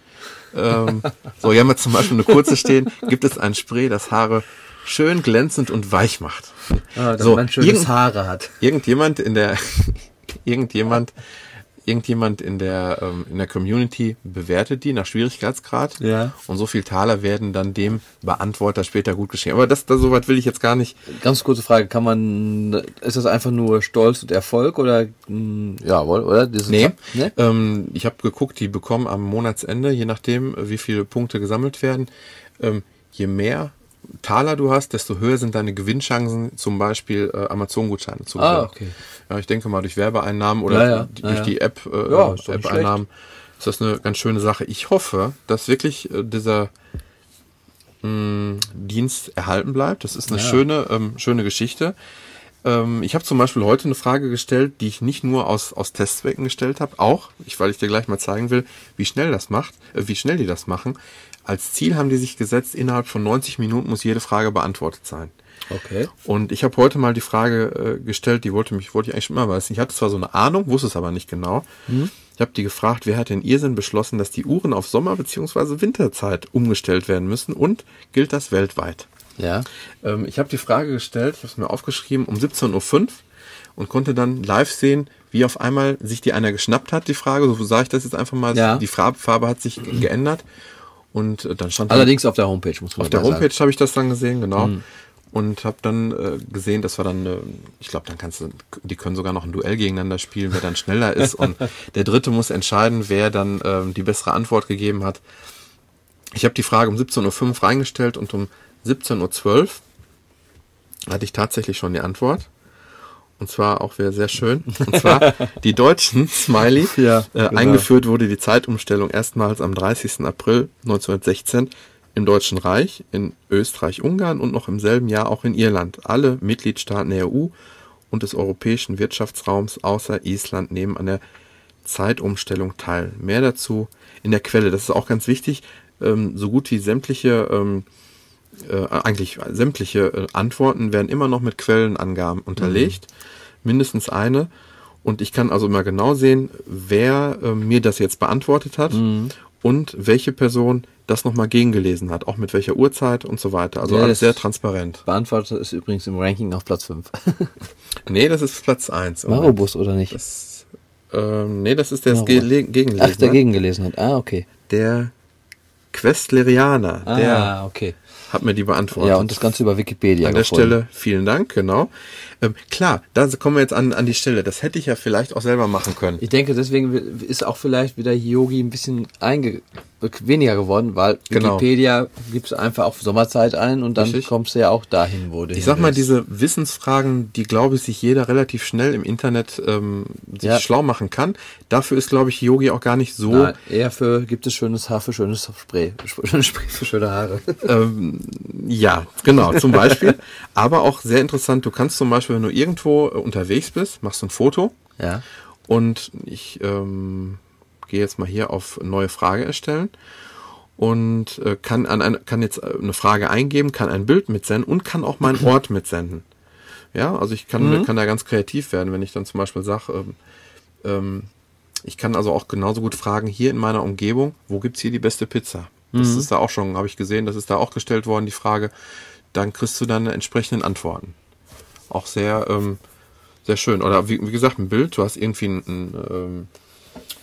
Ähm, so, hier haben wir zum Beispiel eine kurze stehen. Gibt es ein Spray, das Haare schön glänzend und weich macht? Ah, dass so, man schönes irgend- Haare hat. irgendjemand in der irgendjemand irgendjemand in der ähm, in der Community bewertet die nach Schwierigkeitsgrad Ja. und so viel Taler werden dann dem Beantworter später gut geschrieben. Aber das, das soweit will ich jetzt gar nicht. Ganz kurze Frage, kann man, ist das einfach nur Stolz und Erfolg oder, mh, jawohl, oder? Dieses Nee, ne? ähm, ich habe geguckt, die bekommen am Monatsende, je nachdem, wie viele Punkte gesammelt werden, ähm, je mehr Taler du hast, desto höher sind deine Gewinnchancen, zum Beispiel äh, Amazon-Gutscheine zu Ah, gewinnen. okay. Ja, ich denke mal, durch Werbeeinnahmen oder Ja, ja, durch ja. die App, äh, Ja, ist doch nicht App-Einnahmen ist das eine ganz schöne Sache. Ich hoffe, dass wirklich äh, dieser mh, Dienst erhalten bleibt. Das ist eine schöne, ähm, schöne Geschichte. Ähm, ich habe zum Beispiel heute eine Frage gestellt, die ich nicht nur aus, aus Testzwecken gestellt habe, auch, ich, weil ich dir gleich mal zeigen will, wie schnell das macht, äh, wie schnell die das machen. Als Ziel haben die sich gesetzt, innerhalb von 90 Minuten muss jede Frage beantwortet sein. Okay. Und ich habe heute mal die Frage äh, gestellt, die wollte mich, wollte ich eigentlich schon immer wissen. Ich hatte zwar so eine Ahnung, wusste es aber nicht genau. Ich habe die gefragt, wer hat in Irrsinn beschlossen, dass die Uhren auf Sommer- bzw. Winterzeit umgestellt werden müssen und gilt das weltweit? Ja. Ähm, ich habe die Frage gestellt, ich habe es mir aufgeschrieben, um 17.05 Uhr und konnte dann live sehen, wie auf einmal sich die einer geschnappt hat, die Frage. So sage ich das jetzt einfach mal. Ja. Die Farbe, Farbe hat sich geändert. Und äh, dann stand dann- Allerdings auf der Homepage, muss man auf der Homepage habe ich das dann gesehen, genau. Und habe dann äh, gesehen, das war dann, äh, ich glaube, dann kannst du, die können sogar noch ein Duell gegeneinander spielen, wer dann schneller ist. Und der Dritte muss entscheiden, wer dann ähm, die bessere Antwort gegeben hat. Ich habe die Frage um 17.05 Uhr reingestellt und um 17.12 Uhr hatte ich tatsächlich schon die Antwort. Und zwar auch wieder sehr schön. Und zwar die deutschen Smiley. Ja, äh, genau. Eingeführt wurde die Zeitumstellung erstmals am 30. April 1916 im Deutschen Reich, in Österreich, Ungarn und noch im selben Jahr auch in Irland. Alle Mitgliedstaaten der EU und des europäischen Wirtschaftsraums außer Island nehmen an der Zeitumstellung teil. Mehr dazu in der Quelle. Das ist auch ganz wichtig. Ähm, so gut wie sämtliche ähm, äh, eigentlich sämtliche äh, Antworten werden immer noch mit Quellenangaben unterlegt, mindestens eine. Und ich kann also immer genau sehen, wer äh, mir das jetzt beantwortet hat und welche Person das nochmal gegengelesen hat, auch mit welcher Uhrzeit und so weiter. Also Ja, alles das- sehr transparent. Beantwortet ist übrigens im Ranking auf Platz 5. Nee, das ist Platz 1. Marobus oder nicht? Ähm, nee, das ist der, das Maro. gele- gegengelesen Ach, der hat. gegengelesen hat. Ah, okay. Der Questlerianer. Der, Ah, okay. Hat mir die beantwortet. Ja, und das Ganze über Wikipedia An der gefunden. Stelle vielen Dank, genau. Ähm, klar, da kommen wir jetzt an, an die Stelle. Das hätte ich ja vielleicht auch selber machen können. Ich denke, deswegen ist auch vielleicht wieder Yogi ein bisschen einge weniger geworden, weil Genau. Wikipedia gibst du einfach auf Sommerzeit ein und dann Richtig. kommst du ja auch dahin, wo du Ich sag mal, willst. diese Wissensfragen, die glaube ich sich jeder relativ schnell im Internet ähm, sich Ja. schlau machen kann. Dafür ist, glaube ich, Yogi auch gar nicht so Nein, eher für gibt es schönes Haar für schönes Spray. Schönes Spray für schöne Haare. Ähm, ja, genau, zum Beispiel. Aber auch sehr interessant, du kannst zum Beispiel, wenn du irgendwo äh, unterwegs bist, machst du ein Foto Ja. und ich ähm, gehe jetzt mal hier auf neue Frage erstellen und äh, kann, an eine, kann jetzt äh, eine Frage eingeben, kann ein Bild mitsenden und kann auch meinen Ort mitsenden. Ja, also ich kann, kann da ganz kreativ werden, wenn ich dann zum Beispiel sage, ähm, ähm, ich kann also auch genauso gut fragen, hier in meiner Umgebung, wo gibt's hier die beste Pizza? Das ist da auch schon, habe ich gesehen, das ist da auch gestellt worden, die Frage. Dann kriegst du dann entsprechenden Antworten. Auch sehr, ähm, sehr schön. Oder wie, wie gesagt, ein Bild, du hast irgendwie ein, ein, ähm,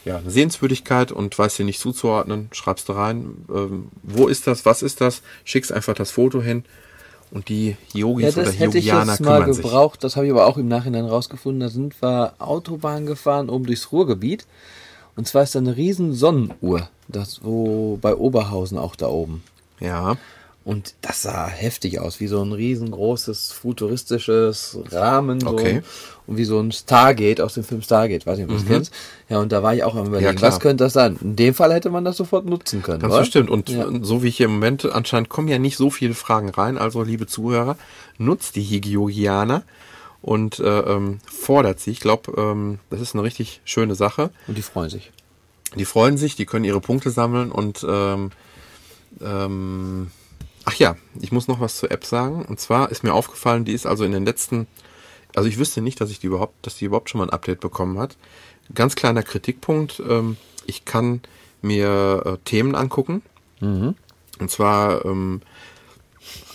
ja, eine Sehenswürdigkeit und weißt dir nicht zuzuordnen, schreibst du rein, ähm, wo ist das, was ist das, schickst einfach das Foto hin und die Ja, Yogis oder das hätte ich Yogianer jetzt mal kümmern sich. gebraucht. Das habe ich aber auch im Nachhinein rausgefunden. Da sind wir Autobahn gefahren oben durchs Ruhrgebiet. Und zwar ist da eine riesen Sonnenuhr. Das so bei Oberhausen auch da oben. Ja, Und das sah heftig aus, wie so ein riesengroßes futuristisches Rahmen. So. Okay. Und wie so ein Stargate aus dem Film Stargate, weiß nicht, ob du das kennst. Ja, und da war ich auch am überlegen, klar. was könnte das sein? In dem Fall hätte man das sofort nutzen können. Ganz oder? bestimmt. Und Ja. so wie ich hier im Moment, anscheinend kommen ja nicht so viele Fragen rein. Also, liebe Zuhörer, nutzt die Higiogianer und äh, ähm, fordert sie. Ich glaube, ähm, das ist eine richtig schöne Sache. Und die freuen sich. Die freuen sich, die können ihre Punkte sammeln und ähm, ähm, ach ja, ich muss noch was zur App sagen. Und zwar ist mir aufgefallen, die ist also in den letzten, also ich wüsste nicht, dass ich die überhaupt, dass die überhaupt schon mal ein Update bekommen hat. Ganz kleiner Kritikpunkt, ähm, ich kann mir äh, Themen angucken. Und zwar ähm,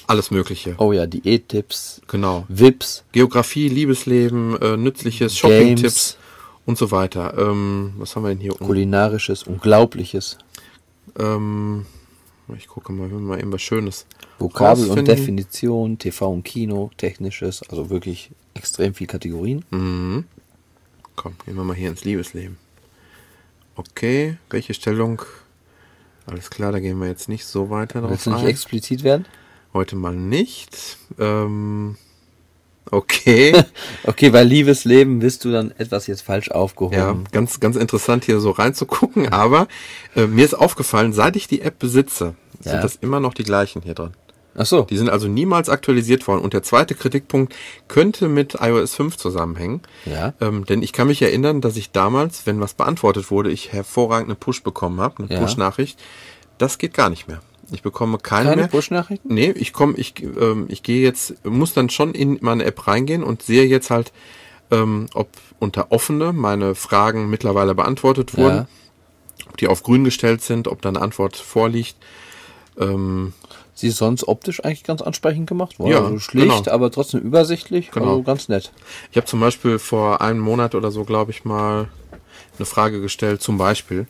alles Mögliche. Oh ja, Diättipps, Genau. Vips, Geografie, Liebesleben, äh, nützliches. Shopping-Tipps und so weiter. Ähm, was haben wir denn hier unten? Kulinarisches, Unglaubliches, Ähm, ich gucke mal, wenn mal eben was Schönes Vokabel und. Definition, TV und Kino, Technisches, also wirklich extrem viel Kategorien. Mhm. Komm, gehen wir mal hier ins Liebesleben. Okay, welche Stellung? Alles klar, da gehen wir jetzt nicht so weiter drauf Willst du nicht ein. explizit werden? Heute mal nicht. Ähm, okay. Okay, bei Liebesleben bist du dann etwas jetzt falsch Ja, aufgehoben. ganz, ganz interessant hier so reinzugucken, aber äh, mir ist aufgefallen, seit ich die App besitze, Ja. sind das immer noch die gleichen hier drin. Ach so. Die sind also niemals aktualisiert worden. Und der zweite Kritikpunkt könnte mit iOS 5 zusammenhängen. Ja. Ähm, denn ich kann mich erinnern, dass ich damals, wenn was beantwortet wurde, ich hervorragend eine Push bekommen habe, eine Ja. Push-Nachricht. Das geht gar nicht mehr. Ich bekomme keine, Keine. Push-Nachrichten? Nee, ich komme, ich, ähm, ich gehe jetzt, muss dann schon in meine App reingehen und sehe jetzt halt, ähm, ob unter offene meine Fragen mittlerweile beantwortet wurden, Ja. ob die auf grün gestellt sind, ob da eine Antwort vorliegt. Ähm, Sie ist sonst optisch eigentlich ganz ansprechend gemacht worden. Ja, also schlicht, genau. aber trotzdem übersichtlich. Genau. Also ganz nett. Ich habe zum Beispiel vor einem Monat oder so, glaube ich, mal eine Frage gestellt, zum Beispiel.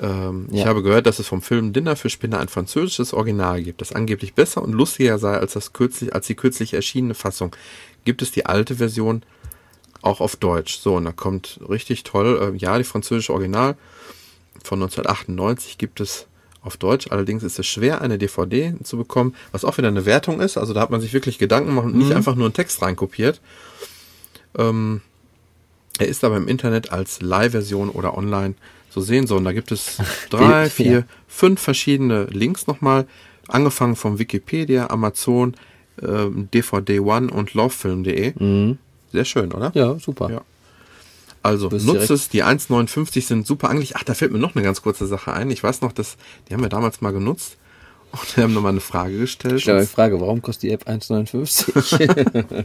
Ähm, Ich Ja. habe gehört, dass es vom Film Dinner für Spinner ein französisches Original gibt, das angeblich besser und lustiger sei als, das kürzlich, als die kürzlich erschienene Fassung. Gibt es die alte Version auch auf Deutsch? So, und da kommt richtig toll, äh, ja, die französische Original von 1998 gibt es auf Deutsch. Allerdings ist es schwer, eine DVD zu bekommen, was auch wieder eine Wertung ist. Also da hat man sich wirklich Gedanken gemacht und nicht einfach nur einen Text reinkopiert. Ähm, er ist aber im Internet als Live-Version oder online zu sehen. So, und da gibt es drei, vier, fünf verschiedene Links nochmal. Angefangen vom Wikipedia, Amazon, ähm, DVD One und lovefilm.de. Sehr schön, oder? Ja, super. Ja. Also nutzt es, die 1,59 sind super angelegt. Ach, da fällt mir noch eine ganz kurze Sache ein. Ich weiß noch, dass die haben wir damals mal genutzt und wir haben nochmal eine Frage gestellt. Ich mir die Frage, warum kostet die App 1,59?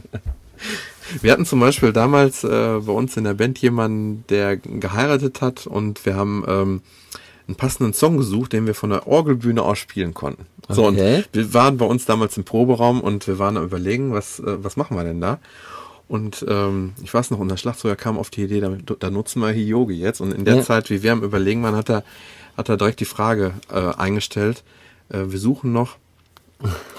Wir hatten zum Beispiel damals äh, bei uns in der Band jemanden, der geheiratet hat und wir haben ähm, einen passenden Song gesucht, den wir von der Orgelbühne aus spielen konnten. So, und Okay. wir waren bei uns damals im Proberaum und wir waren am überlegen, was, äh, was machen wir denn da? Und ähm, ich weiß noch, unser Schlagzeuger kam auf die Idee, da, da nutzen wir Hyogi jetzt. Und in der Ja. Zeit, wie wir am Überlegen waren, hat er, hat er direkt die Frage äh, eingestellt. Äh, wir suchen noch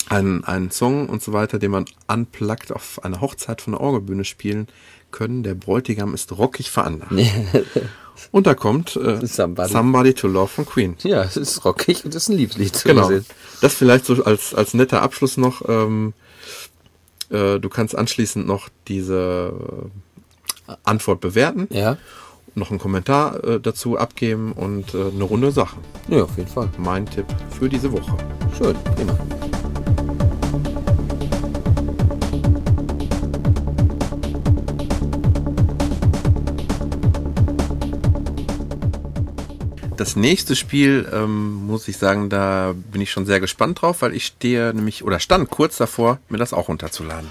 einen, einen Song und so weiter, den man unplugged auf einer Hochzeit von der Orgelbühne spielen können. Der Bräutigam ist rockig veranlagt. und da kommt äh, Somebody. Somebody to Love von Queen. Ja, es ist rockig und es ist ein Liebeslied. Genau. Das vielleicht so als, als netter Abschluss noch. Ähm, äh, du kannst anschließend noch diese äh, Antwort bewerten, Ja. Noch einen Kommentar äh, dazu abgeben und äh, eine runde Sache. Ja, auf jeden Fall. Mein Tipp für diese Woche. Schön, prima. Das nächste Spiel, ähm, muss ich sagen, da bin ich schon sehr gespannt drauf, weil ich stehe nämlich oder stand kurz davor, mir das auch runterzuladen.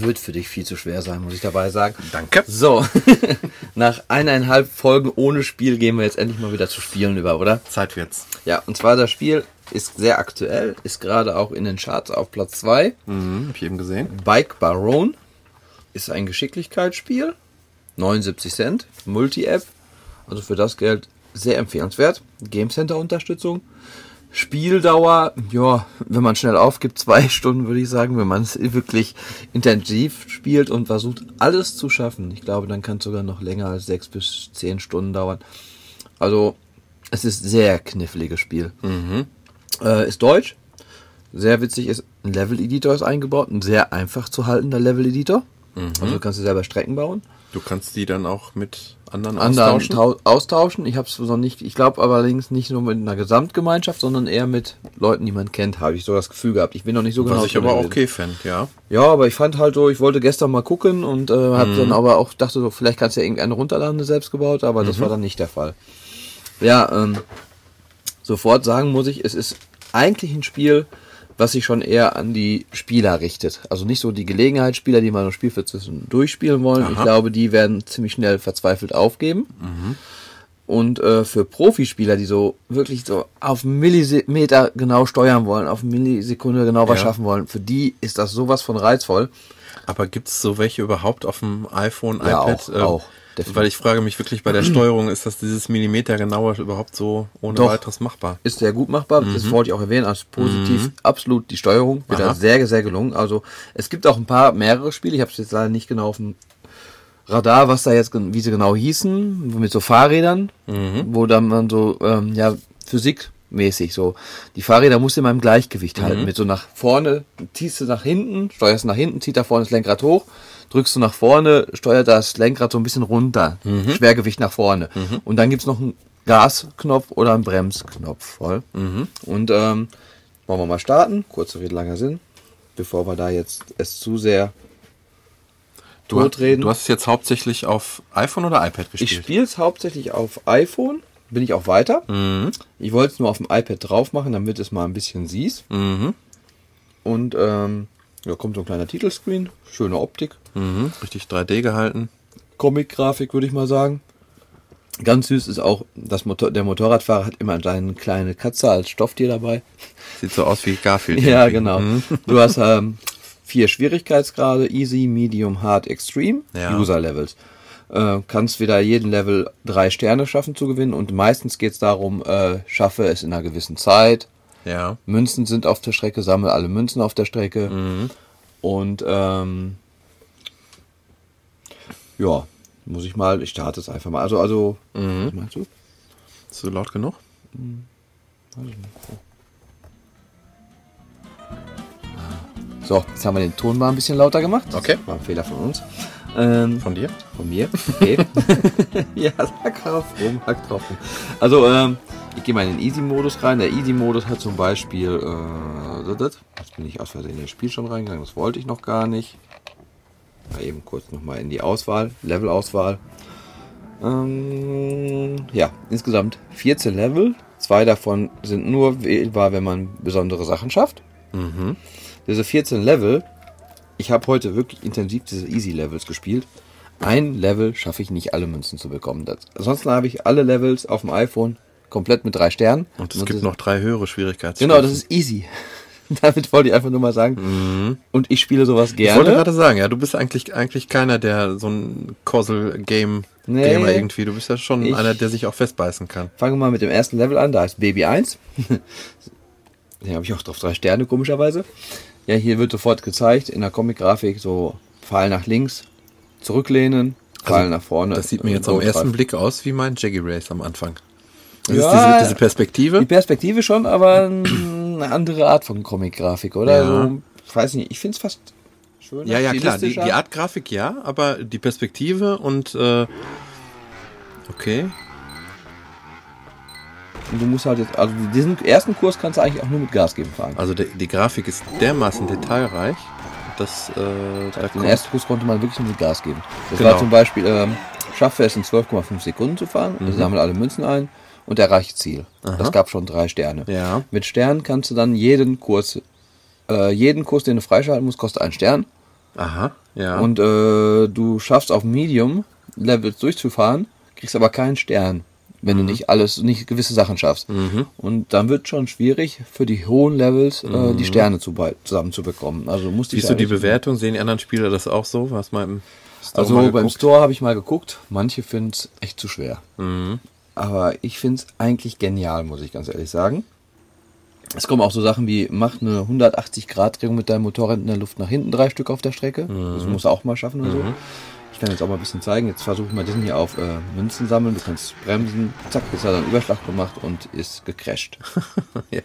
Wird für dich viel zu schwer sein, muss ich dabei sagen. Danke. So, nach eineinhalb Folgen ohne Spiel gehen wir jetzt endlich mal wieder zu Spielen über, oder? Zeit wird's. Ja, und zwar das Spiel ist sehr aktuell, ist gerade auch in den Charts auf Platz 2. Mhm, hab ich eben gesehen. Bike Baron ist ein Geschicklichkeitsspiel, 79 Cent, Multi-App, also für das Geld sehr empfehlenswert. Game Center Unterstützung. Spieldauer, ja, wenn man schnell aufgibt, zwei Stunden würde ich sagen, wenn man es wirklich intensiv spielt und versucht, alles zu schaffen. Ich glaube, dann kann es sogar noch länger als sechs bis zehn Stunden dauern. Also, es ist sehr kniffliges Spiel. Äh, ist deutsch. Sehr witzig ist, ein Level-Editor ist eingebaut. Ein sehr einfach zu haltender Level-Editor. Also du kannst du selber Strecken bauen. Du kannst die dann auch mit anderen, austauschen. tau- austauschen. Ich habe es noch nicht, ich glaube allerdings nicht nur mit einer Gesamtgemeinschaft, sondern eher mit Leuten, die man kennt, habe ich so das Gefühl gehabt. Ich bin noch nicht so genau. Was ich aber gewesen. okay fände, ja. Ja, aber ich fand halt so, ich wollte gestern mal gucken und äh, hab Mhm. dann aber auch dachte so, vielleicht kannst du ja irgendeine runterladen, eine selbst gebaut, aber Mhm. das war dann nicht der Fall. Ja, ähm, sofort sagen muss ich, es ist eigentlich ein Spiel, was sich schon eher an die Spieler richtet. Also nicht so die Gelegenheitsspieler, die mal ein Spiel für zwischendurch spielen wollen. Ich Aha. glaube, die werden ziemlich schnell verzweifelt aufgeben. Und äh, für Profispieler, die so wirklich so auf Millimeter genau steuern wollen, auf Millisekunde genau was Ja. schaffen wollen, für die ist das sowas von reizvoll. Aber gibt's so welche überhaupt auf dem iPhone, Ja, iPad? auch, auch, definitiv. Weil ich frage mich wirklich bei der Steuerung, ist das dieses Millimeter genauer überhaupt so ohne Doch. weiteres machbar? Ist sehr gut machbar, das wollte ich auch erwähnen, als positiv absolut die Steuerung, wird Mhm. Aha. da sehr, sehr gelungen. Also es gibt auch ein paar mehrere Spiele, ich habe es jetzt leider nicht genau auf dem Radar, was da jetzt, wie sie genau hießen, mit so Fahrrädern, Mhm. wo dann man so, ähm, ja, physikmäßig so, die Fahrräder musst du immer im Gleichgewicht Mhm. halten, mit so nach vorne, ziehst du nach hinten, steuerst nach hinten, zieht da vorne das Lenkrad hoch, drückst du nach vorne, steuert das Lenkrad so ein bisschen runter, Mhm. Schwergewicht nach vorne. Und dann gibt's noch einen Gasknopf oder einen Bremsknopf voll. Mhm. Und ähm, wollen wir mal starten, kurzer Rede, langer Sinn, bevor wir da jetzt es zu sehr Du, hast- totreden. du hast es jetzt hauptsächlich auf iPhone oder iPad Ich gespielt? spiele es hauptsächlich auf iPhone, bin ich auch weiter. Mhm. Ich wollte es nur auf dem iPad drauf machen, damit es mal ein bisschen siehst. Mhm. Und ähm, da kommt so ein kleiner Titelscreen, schöne Optik, Mhm. Richtig 3D gehalten. Comic-Grafik würde ich mal sagen. Ganz süß ist auch, das Motor der Motorradfahrer hat immer eine kleine Katze als Stofftier dabei. Sieht so aus wie Garfield. Ja, genau. Mhm. Du hast ähm, vier Schwierigkeitsgrade, Easy, Medium, Hard, Extreme, Ja. User-Levels. Äh, kannst wieder jeden Level drei Sterne schaffen zu gewinnen und meistens geht es darum, äh, schaffe es in einer gewissen Zeit. Ja. Münzen sind auf der Strecke, sammle alle Münzen auf der Strecke. Mhm. Und ähm, ja, muss ich mal, ich starte es einfach mal. Also, also, Mhm. was meinst du? Ist so laut genug? So, jetzt haben wir den Ton mal ein bisschen lauter gemacht. Das Okay. War ein Fehler von uns. Ähm, Von dir? Von mir? Okay. ja, sag drauf rum, hack drauf rum. Also, ähm, ich gehe mal in den Easy-Modus rein. Der Easy-Modus hat zum Beispiel, äh, das- das. jetzt bin ich aus Versehen in das Spiel schon reingegangen, das wollte ich noch gar nicht. Mal eben kurz nochmal in die Auswahl, Level-Auswahl. Ähm, ja, insgesamt 14 Level. Zwei davon sind nur wählbar, wenn man besondere Sachen schafft. Mhm. Diese 14 Level, ich habe heute wirklich intensiv diese Easy-Levels gespielt. Ein Level schaffe ich nicht, alle Münzen zu bekommen. Das, ansonsten habe ich alle Levels auf dem iPhone komplett mit drei Sternen. Und es gibt noch drei höhere Schwierigkeitsstufen. Genau, das ist easy. Damit wollte ich einfach nur mal sagen. Und ich spiele sowas Mhm. Ich wollte gerne. gerade sagen, ja, du bist eigentlich eigentlich keiner, der so ein Causal-Game Nee. Gamer irgendwie. Du bist ja schon einer, der sich auch festbeißen kann. Fangen wir mal mit dem ersten Level an. Da ist Baby 1. Den habe ich auch drauf drei Sterne, komischerweise. Ja, hier wird sofort gezeigt in der Comic-Grafik so Pfeil nach links, zurücklehnen, Pfeil nach vorne. Also, Das sieht mir jetzt am Ghost ersten. Blick aus wie mein Jaggy Race am Anfang. Das Ja, ist diese, diese Perspektive. Die Perspektive schon, aber eine andere Art von Comic-Grafik, oder? Ja. So, ich weiß nicht, ich finde es fast schöner. Ja, ja, klar. Die, die Art Grafik ja, aber die Perspektive und äh, okay. Und du musst halt jetzt, also diesen ersten Kurs kannst du eigentlich auch nur mit Gas geben fahren. Also die, die Grafik ist dermaßen detailreich, dass äh, da Den ersten Kurs konnte man wirklich nur mit Gas geben. Das Genau. war zum Beispiel, ähm, schaffe es in 12,5 Sekunden zu fahren, Mhm. also sammle alle Münzen ein und erreiche Ziel. Das gab schon drei Sterne. Ja. Mit Sternen kannst du dann jeden Kurs, äh, jeden Kurs, den du freischalten musst, kostet einen Stern. Aha, ja. Und äh, du schaffst auf Medium Levels durchzufahren, kriegst aber keinen Stern, wenn Mhm. du nicht alles, nicht gewisse Sachen schaffst. Und dann wird schon schwierig für die hohen Levels äh, die Sterne zu, zusammenzubekommen. Also du musst dich Siehst du die Bewertung? Sehen die anderen Spieler das auch so? Was im Store Also beim? Store habe ich mal geguckt, manche finden es echt zu schwer. Mhm. Aber ich finde es eigentlich genial, muss ich ganz ehrlich sagen. Es kommen auch so Sachen wie, mach eine 180-Grad-Drehung mit deinem Motorrad in der Luft nach hinten, drei Stück auf der Strecke. Mhm. Das musst du auch mal schaffen oder so. Ich kann jetzt auch mal ein bisschen zeigen. Jetzt versuche ich mal diesen hier auf äh, Münzen sammeln. Du kannst bremsen. Zack, jetzt hat er einen Überschlag gemacht und ist gecrashed.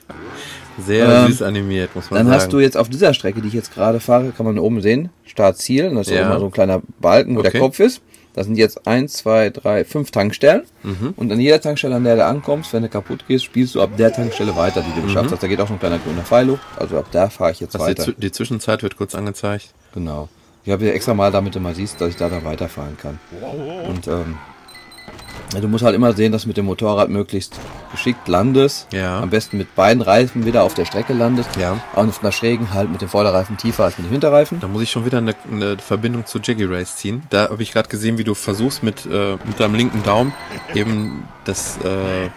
Sehr Ähm, süß animiert, muss man Dann sagen. hast du jetzt auf dieser Strecke, die ich jetzt gerade fahre, kann man oben sehen, Start, Ziel. Und da ist Ja. immer so ein kleiner Balken, wo Okay. der Kopf ist. Da sind jetzt eins, zwei, drei, fünf Tankstellen. Mhm. Und an jeder Tankstelle, an der du ankommst, wenn du kaputt gehst, spielst du ab der Tankstelle weiter, die du geschafft hast. Da geht auch so ein kleiner grüner Pfeil hoch. Also ab da fahre ich jetzt also die, weiter. Die Zwischenzeit wird kurz angezeigt. Genau. Ich habe hier extra mal, damit du mal siehst, dass ich da dann weiterfahren kann. Und ähm, du musst halt immer sehen, dass du mit dem Motorrad möglichst geschickt landest. Ja. Am besten mit beiden Reifen wieder auf der Strecke landest. Ja. Und auf einer schrägen halt mit dem Vorderreifen tiefer als mit dem Hinterreifen. Da muss ich schon wieder eine, eine Verbindung zu Jaggy Race ziehen. Da habe ich gerade gesehen, wie du versuchst mit, äh, mit deinem linken Daumen eben das äh,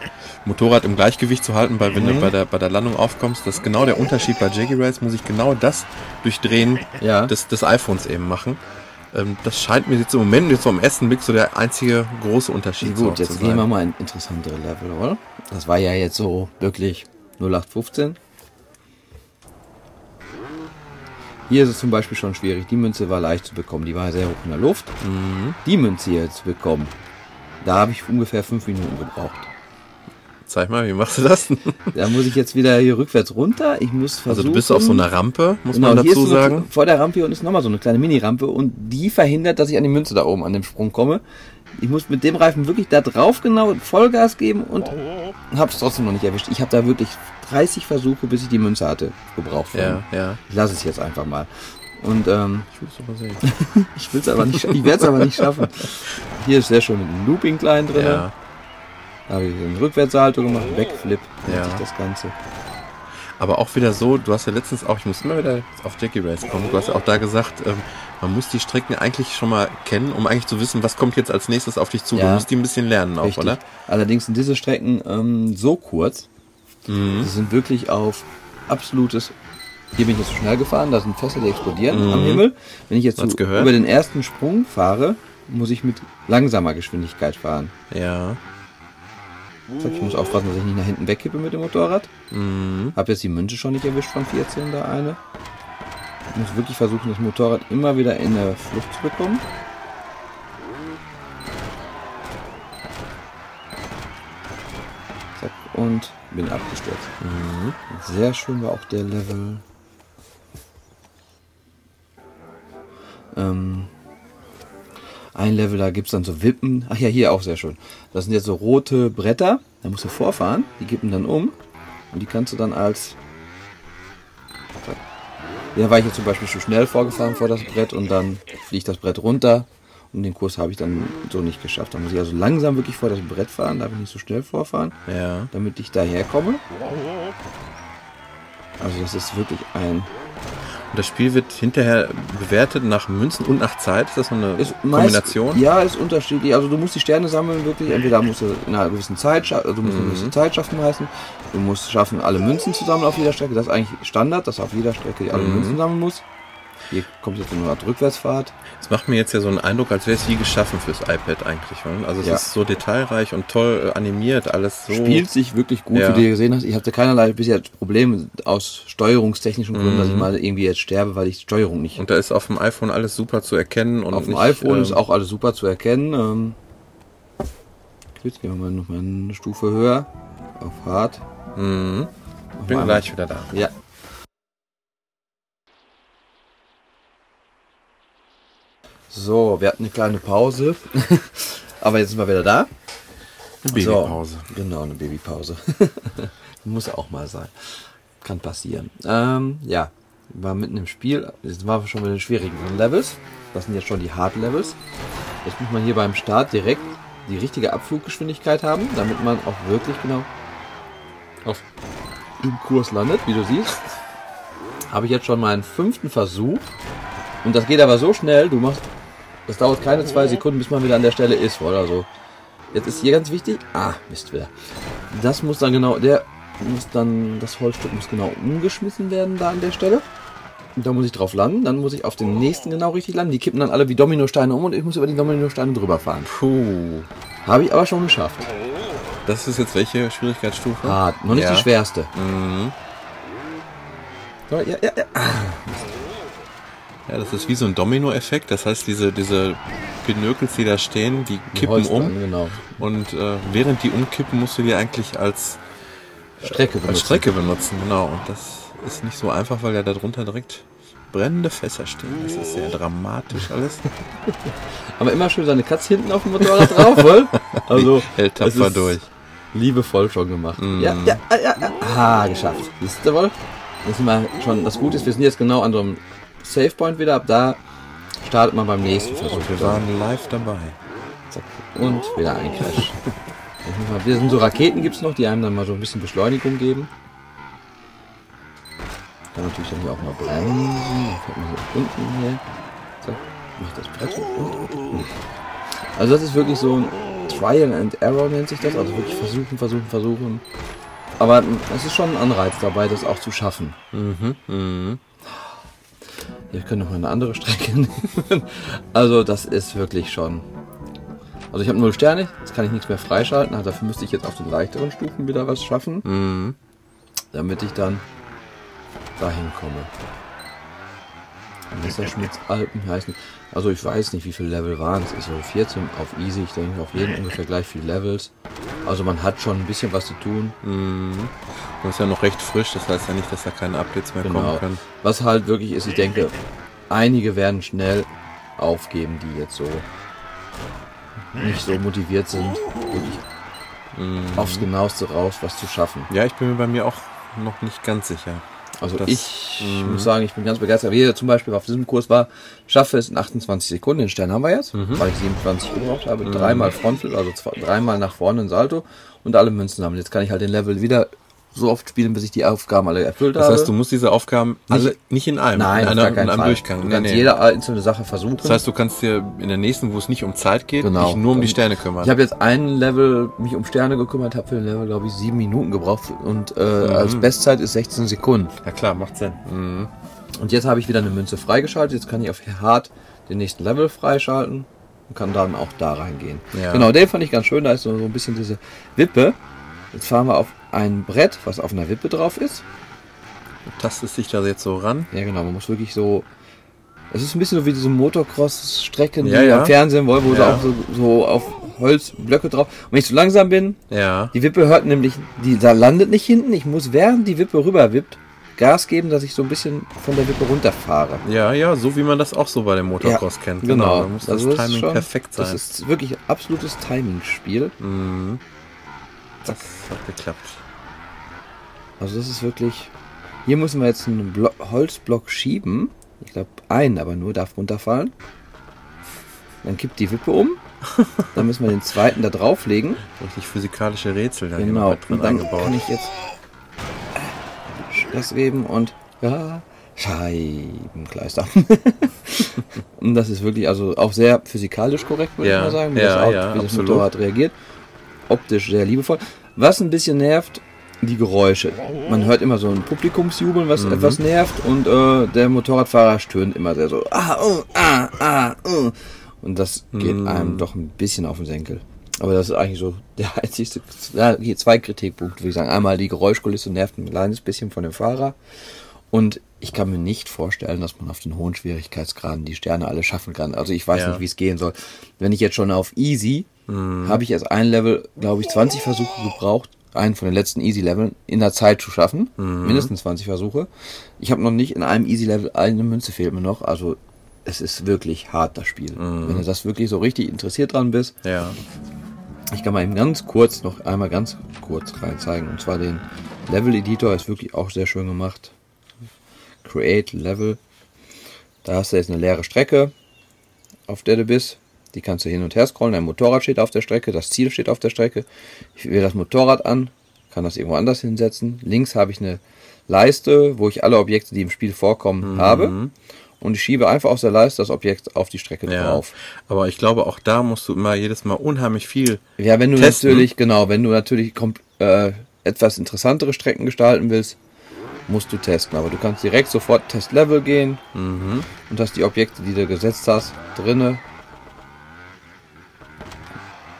Motorrad im Gleichgewicht zu halten, weil wenn Mhm. du bei der, bei der Landung aufkommst, das ist genau der Unterschied bei Jaggy Race, muss ich genau das durch Drehen Ja. des, des iPhones eben machen. Ähm, das scheint mir jetzt im Moment, jetzt so am ersten Blick, so der einzige große Unterschied Gut, jetzt zu gehen wir sein. mal in interessantere Level, oder? Das war ja jetzt so wirklich 0815. Hier ist es zum Beispiel schon schwierig. Die Münze war leicht zu bekommen. Die war sehr hoch in der Luft. Mhm. Die Münze hier zu bekommen, da habe ich ungefähr fünf Minuten gebraucht. Zeig mal, wie machst du das? Da muss ich jetzt wieder hier rückwärts runter. Ich muss versuchen. Also du bist auf so einer Rampe, muss Genau, man dazu sagen. Vor der Rampe hier unten ist nochmal so eine kleine Mini-Rampe und die verhindert, dass ich an die Münze da oben an dem Sprung komme. Ich muss mit dem Reifen wirklich da drauf genau Vollgas geben und habe es trotzdem noch nicht erwischt. Ich habe da wirklich 30 Versuche, bis ich die Münze hatte, gebraucht. Ja, ja. Ich lasse es jetzt einfach mal. Und ähm, Ich will es aber sehen. ich will es aber nicht, ich werde es aber nicht schaffen. Hier ist sehr schön mit einem Looping klein drin. Ja. Da habe ich einen Rückwärtssalto gemacht, Backflip, Ja. das Ganze. Aber auch wieder so, du hast ja letztens auch, ich muss immer wieder auf Jackie Race kommen, du hast ja auch da gesagt, ähm, man muss die Strecken eigentlich schon mal kennen, um eigentlich zu wissen, was kommt jetzt als nächstes auf dich zu. Du Ja. musst die ein bisschen lernen auch, Richtig. oder? Allerdings sind diese Strecken ähm, so kurz, Mhm. sie sind wirklich auf absolutes. Hier bin ich jetzt zu schnell gefahren, da sind Fässer, die explodieren am Himmel. Wenn ich jetzt so Mhm. Über den ersten Sprung fahre, muss ich mit langsamer Geschwindigkeit fahren. Ja. Ich muss aufpassen, dass ich nicht nach hinten wegkippe mit dem Motorrad. Mhm. Hab jetzt die Münze schon nicht erwischt von 14, da eine. Ich muss wirklich versuchen, das Motorrad immer wieder in der Flucht zu bekommen. Zack, und bin abgestürzt. Sehr schön war auch der Level. Ähm, ein Level, da gibt's dann so Wippen. Ach ja, hier auch sehr schön. Das sind jetzt so rote Bretter. Da musst du vorfahren. Die kippen dann um. Und die kannst du dann als. Ja, war ich jetzt zum Beispiel zu schnell vorgefahren vor das Brett und dann fliegt das Brett runter. Und den Kurs habe ich dann so nicht geschafft. Da muss ich also langsam wirklich vor das Brett fahren, darf ich nicht so schnell vorfahren, Ja. damit ich daher komme. Also das ist wirklich ein Und das Spiel wird hinterher bewertet nach Münzen und nach Zeit. Ist das so eine Ist Kombination? Meist, ja, ist unterschiedlich. Also du musst die Sterne sammeln wirklich. Entweder musst du in einer gewissen Zeit, scha- also du musst eine Mhm. gewisse Zeit schaffen meistens. Du musst schaffen, alle Münzen zu sammeln auf jeder Strecke. Das ist eigentlich Standard, dass du auf jeder Strecke alle Mhm. Münzen sammeln musst. Hier kommt jetzt eine Art Rückwärtsfahrt. Es macht mir jetzt ja so einen Eindruck, als wäre es wie geschaffen fürs iPad eigentlich. oder? Also es Ja. ist so detailreich und toll äh, animiert, alles so. Spielt sich wirklich gut, Ja. wie du gesehen hast. Ich hatte keinerlei bisher Probleme aus steuerungstechnischen Gründen, dass ich Mhm. mal irgendwie jetzt sterbe, weil ich die Steuerung nicht. Und da ist auf dem iPhone alles super zu erkennen. Und auf dem nicht, iPhone ähm, ist auch alles super zu erkennen. Ähm, jetzt gehen wir mal noch mal eine Stufe höher. Auf Hard. Mhm. Bin gleich wieder da. Ja. So, wir hatten eine kleine Pause. Aber jetzt sind wir wieder da. Eine Babypause. So, genau, eine Babypause. Muss auch mal sein. Kann passieren. Ähm, ja, war mitten im Spiel. Jetzt waren wir schon mit den schwierigen Levels. Das sind jetzt schon die Hard Levels. Jetzt muss man hier beim Start direkt die richtige Abfluggeschwindigkeit haben, damit man auch wirklich genau auf im Kurs landet, wie du siehst. Habe ich jetzt schon meinen fünften Versuch. Und das geht aber so schnell, du machst. Das dauert keine zwei Sekunden, bis man wieder an der Stelle ist, oder so. Jetzt ist hier ganz wichtig. Ah, Mist wieder. Das muss dann genau, der muss dann, das Holzstück muss genau umgeschmissen werden da an der Stelle. Und da muss ich drauf landen, dann muss ich auf den nächsten genau richtig landen. Die kippen dann alle wie Dominosteine um und ich muss über die Dominosteine drüber fahren. Puh. Habe ich aber schon geschafft. Das ist jetzt welche Schwierigkeitsstufe? Hart, noch nicht Ja. die schwerste. Mhm. So, ja, ja, ja. Ja, das ist wie so ein Domino-Effekt. Das heißt, diese, diese Pinökels, die da stehen, die kippen um. Genau. Und äh, während die umkippen, musst du die eigentlich als, Strecke als benutzen. Strecke benutzen. Genau. Und das ist nicht so einfach, weil ja darunter direkt brennende Fässer stehen. Das ist sehr dramatisch alles. Aber immer schön seine Katze hinten auf dem Motorrad drauf, wohl? Also, Hält tapfer ist durch. Liebevoll schon gemacht. Mhm. Ja, ja, ja, ja. Ah, geschafft. Siehst du wohl? Das sind wir schon, das Gute ist, wir sind jetzt genau an so einem Save Point wieder. Ab da startet man beim nächsten Versuch. Und wir waren live dabei. Und wieder ein Crash. Wir sind so Raketen gibt's noch, die einem dann mal so ein bisschen Beschleunigung geben. Kann natürlich dann hier auch mal bremsen. Dann fährt man hier unten her. Zack. Macht das Brett und. Also das ist wirklich so ein Trial and Error nennt sich das. Also wirklich versuchen, versuchen, versuchen. Aber es ist schon ein Anreiz dabei, das auch zu schaffen. Mhm. Mhm. Wir können noch mal eine andere Strecke nehmen. Also das ist wirklich schon. Also ich habe null Sterne, jetzt kann ich nichts mehr freischalten. Also dafür müsste ich jetzt auf den leichteren Stufen wieder was schaffen, Mhm. damit ich dann dahin komme. Messerschmitts Alpen heißen. Also ich weiß nicht, wie viele Level waren es. Ist so 14 auf Easy. Ich denke auf jeden ungefähr gleich viele Levels. Also man hat schon ein bisschen was zu tun. Mhm. Und ist ja noch recht frisch, das heißt ja nicht, dass da keine Updates mehr Genau. kommen können. Was halt wirklich ist, ich denke, einige werden schnell aufgeben, die jetzt so nicht so motiviert sind, wirklich aufs Genaueste raus, was zu schaffen. Ja, ich bin mir bei mir auch noch nicht ganz sicher. Also Das- ich Mhm. muss sagen, ich bin ganz begeistert. Wie zum Beispiel auf diesem Kurs war, schaffe es in 28 Sekunden. Den Stern haben wir jetzt, Mhm. weil ich 27 gebraucht habe. Dreimal Frontflip, also zwei, dreimal nach vorne ein Salto und alle Münzen haben. Jetzt kann ich halt den Level wieder so oft spielen, bis ich die Aufgaben alle erfüllt Das habe. heißt, du musst diese Aufgaben alle nicht in einem, Nein, in, einer, in einem Fall. Durchgang. Du Nee, kannst nee. jede einzelne Sache versuchen. Das heißt, du kannst dir in der nächsten, wo es nicht um Zeit geht, Genau. dich nur um die Sterne kümmern. Ich habe jetzt einen Level mich um Sterne gekümmert, habe für den Level glaube ich sieben Minuten gebraucht und äh, als Bestzeit ist 16 Sekunden. ja klar, macht Sinn. Mhm. Und jetzt habe ich wieder eine Münze freigeschaltet. Jetzt kann ich auf Hard den nächsten Level freischalten und kann dann auch da reingehen. Ja. Genau, den fand ich ganz schön. Da ist so, so ein bisschen diese Wippe. Jetzt fahren wir auf ein Brett, was auf einer Wippe drauf ist. Du tastest dich da jetzt so ran. Ja, genau, man muss wirklich so. Es ist ein bisschen so wie diese Motocross-Strecken, die Ja, ja. am Fernsehen wollen, wo Ja. auch so, so auf Holzblöcke drauf. Und wenn ich zu langsam bin, Ja. Die Wippe hört nämlich, die da landet nicht hinten. Ich muss während die Wippe rüber wippt, Gas geben, dass ich so ein bisschen von der Wippe runterfahre. Ja, ja, so wie man das auch so bei dem Motocross kennt. Genau. Da muss Also das das Timing schon- perfekt sein. Das ist wirklich absolutes Timing-Spiel. mhm. Das hat geklappt. Also das ist wirklich. Hier müssen wir jetzt einen Blo Holzblock schieben. Ich glaube, einen aber nur darf runterfallen. Dann kippt die Wippe um. Dann müssen wir den zweiten da drauflegen. Richtig physikalische Rätsel da Genau. drin Und dann eingebaut. kann ich jetzt das geben und ja, Scheibenkleister. und das ist wirklich also auch sehr physikalisch korrekt, würde Ja, ich mal sagen, wie, ja, das, Auto, ja, wie das. Motorrad reagiert. Optisch sehr liebevoll. Was ein bisschen nervt, die Geräusche. Man hört immer so ein Publikumsjubeln, was etwas nervt und äh, der Motorradfahrer stöhnt immer sehr so. Ah, oh, ah, ah, oh. Und das geht einem doch ein bisschen auf den Senkel. Aber das ist eigentlich so der einzigste, ja, hier zwei Kritikpunkte, würde ich sagen. Einmal die Geräuschkulisse nervt ein kleines bisschen von dem Fahrer. Und ich kann mir nicht vorstellen, dass man auf den hohen Schwierigkeitsgraden die Sterne alle schaffen kann. Also ich weiß Ja. nicht, wie es gehen soll. Wenn ich jetzt schon auf Easy, habe ich erst ein Level, glaube ich, 20 Versuche gebraucht, einen von den letzten Easy-Leveln in der Zeit zu schaffen. Mindestens 20 Versuche. Ich habe noch nicht in einem Easy-Level, eine Münze fehlt mir noch. Also es ist wirklich hart, das Spiel. Wenn du das wirklich so richtig interessiert dran bist, Ja. ich kann mal eben ganz kurz noch einmal ganz kurz rein zeigen. Und zwar den Level Editor ist wirklich auch sehr schön gemacht. Create Level. Da hast du jetzt eine leere Strecke, auf der du bist. Die kannst du hin und her scrollen. Dein Motorrad steht auf der Strecke, das Ziel steht auf der Strecke. Ich wähle das Motorrad an, kann das irgendwo anders hinsetzen. Links habe ich eine Leiste, wo ich alle Objekte, die im Spiel vorkommen, habe. Und ich schiebe einfach aus der Leiste das Objekt auf die Strecke Ja. drauf. Aber ich glaube, auch da musst du immer jedes Mal unheimlich viel. Ja, wenn du Testen. natürlich, genau, wenn du natürlich äh, etwas interessantere Strecken gestalten willst, musst du testen. Aber du kannst direkt sofort Testlevel gehen Mhm. und hast die Objekte, die du gesetzt hast, drinne.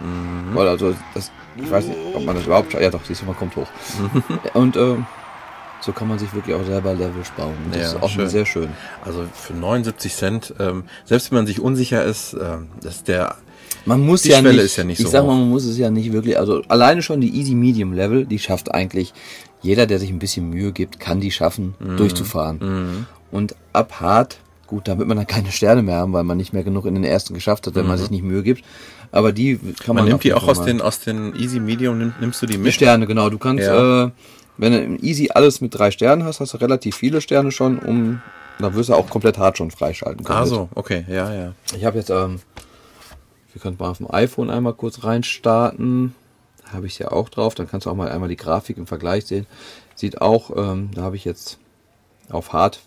Mhm. Weil also das, ich weiß nicht, ob man das überhaupt scha- Ja doch, siehst du, man kommt hoch. und ähm, so kann man sich wirklich auch selber Levels bauen. Das Ja, ist auch schön. sehr schön. Also für 79 Cent, ähm, selbst wenn man sich unsicher ist, ähm, das ist der. Man muss Die ja Schwelle nicht, ist ja nicht ich so sag mal, man muss es ja nicht wirklich, also alleine schon die Easy Medium Level, die schafft eigentlich jeder, der sich ein bisschen Mühe gibt, kann die schaffen, Mhm. durchzufahren. Und ab hart, gut, da wird man dann keine Sterne mehr haben, weil man nicht mehr genug in den ersten geschafft hat, wenn man sich nicht Mühe gibt. Aber die kann man. Man nimmt die auch aus den, aus den Easy Medium, nimm, nimmst du die die mit? Sterne, genau. Du kannst, Ja. äh, wenn du im Easy alles mit drei Sternen hast, hast du relativ viele Sterne schon, um, da wirst du auch komplett hart schon freischalten können. Ah, so, okay, ja, ja. Ich habe jetzt, ähm, wir können mal auf dem iPhone einmal kurz reinstarten. Da habe ich ja auch drauf. Dann kannst du auch mal einmal die Grafik im Vergleich sehen. Sieht auch, ähm, da habe ich jetzt auf Hard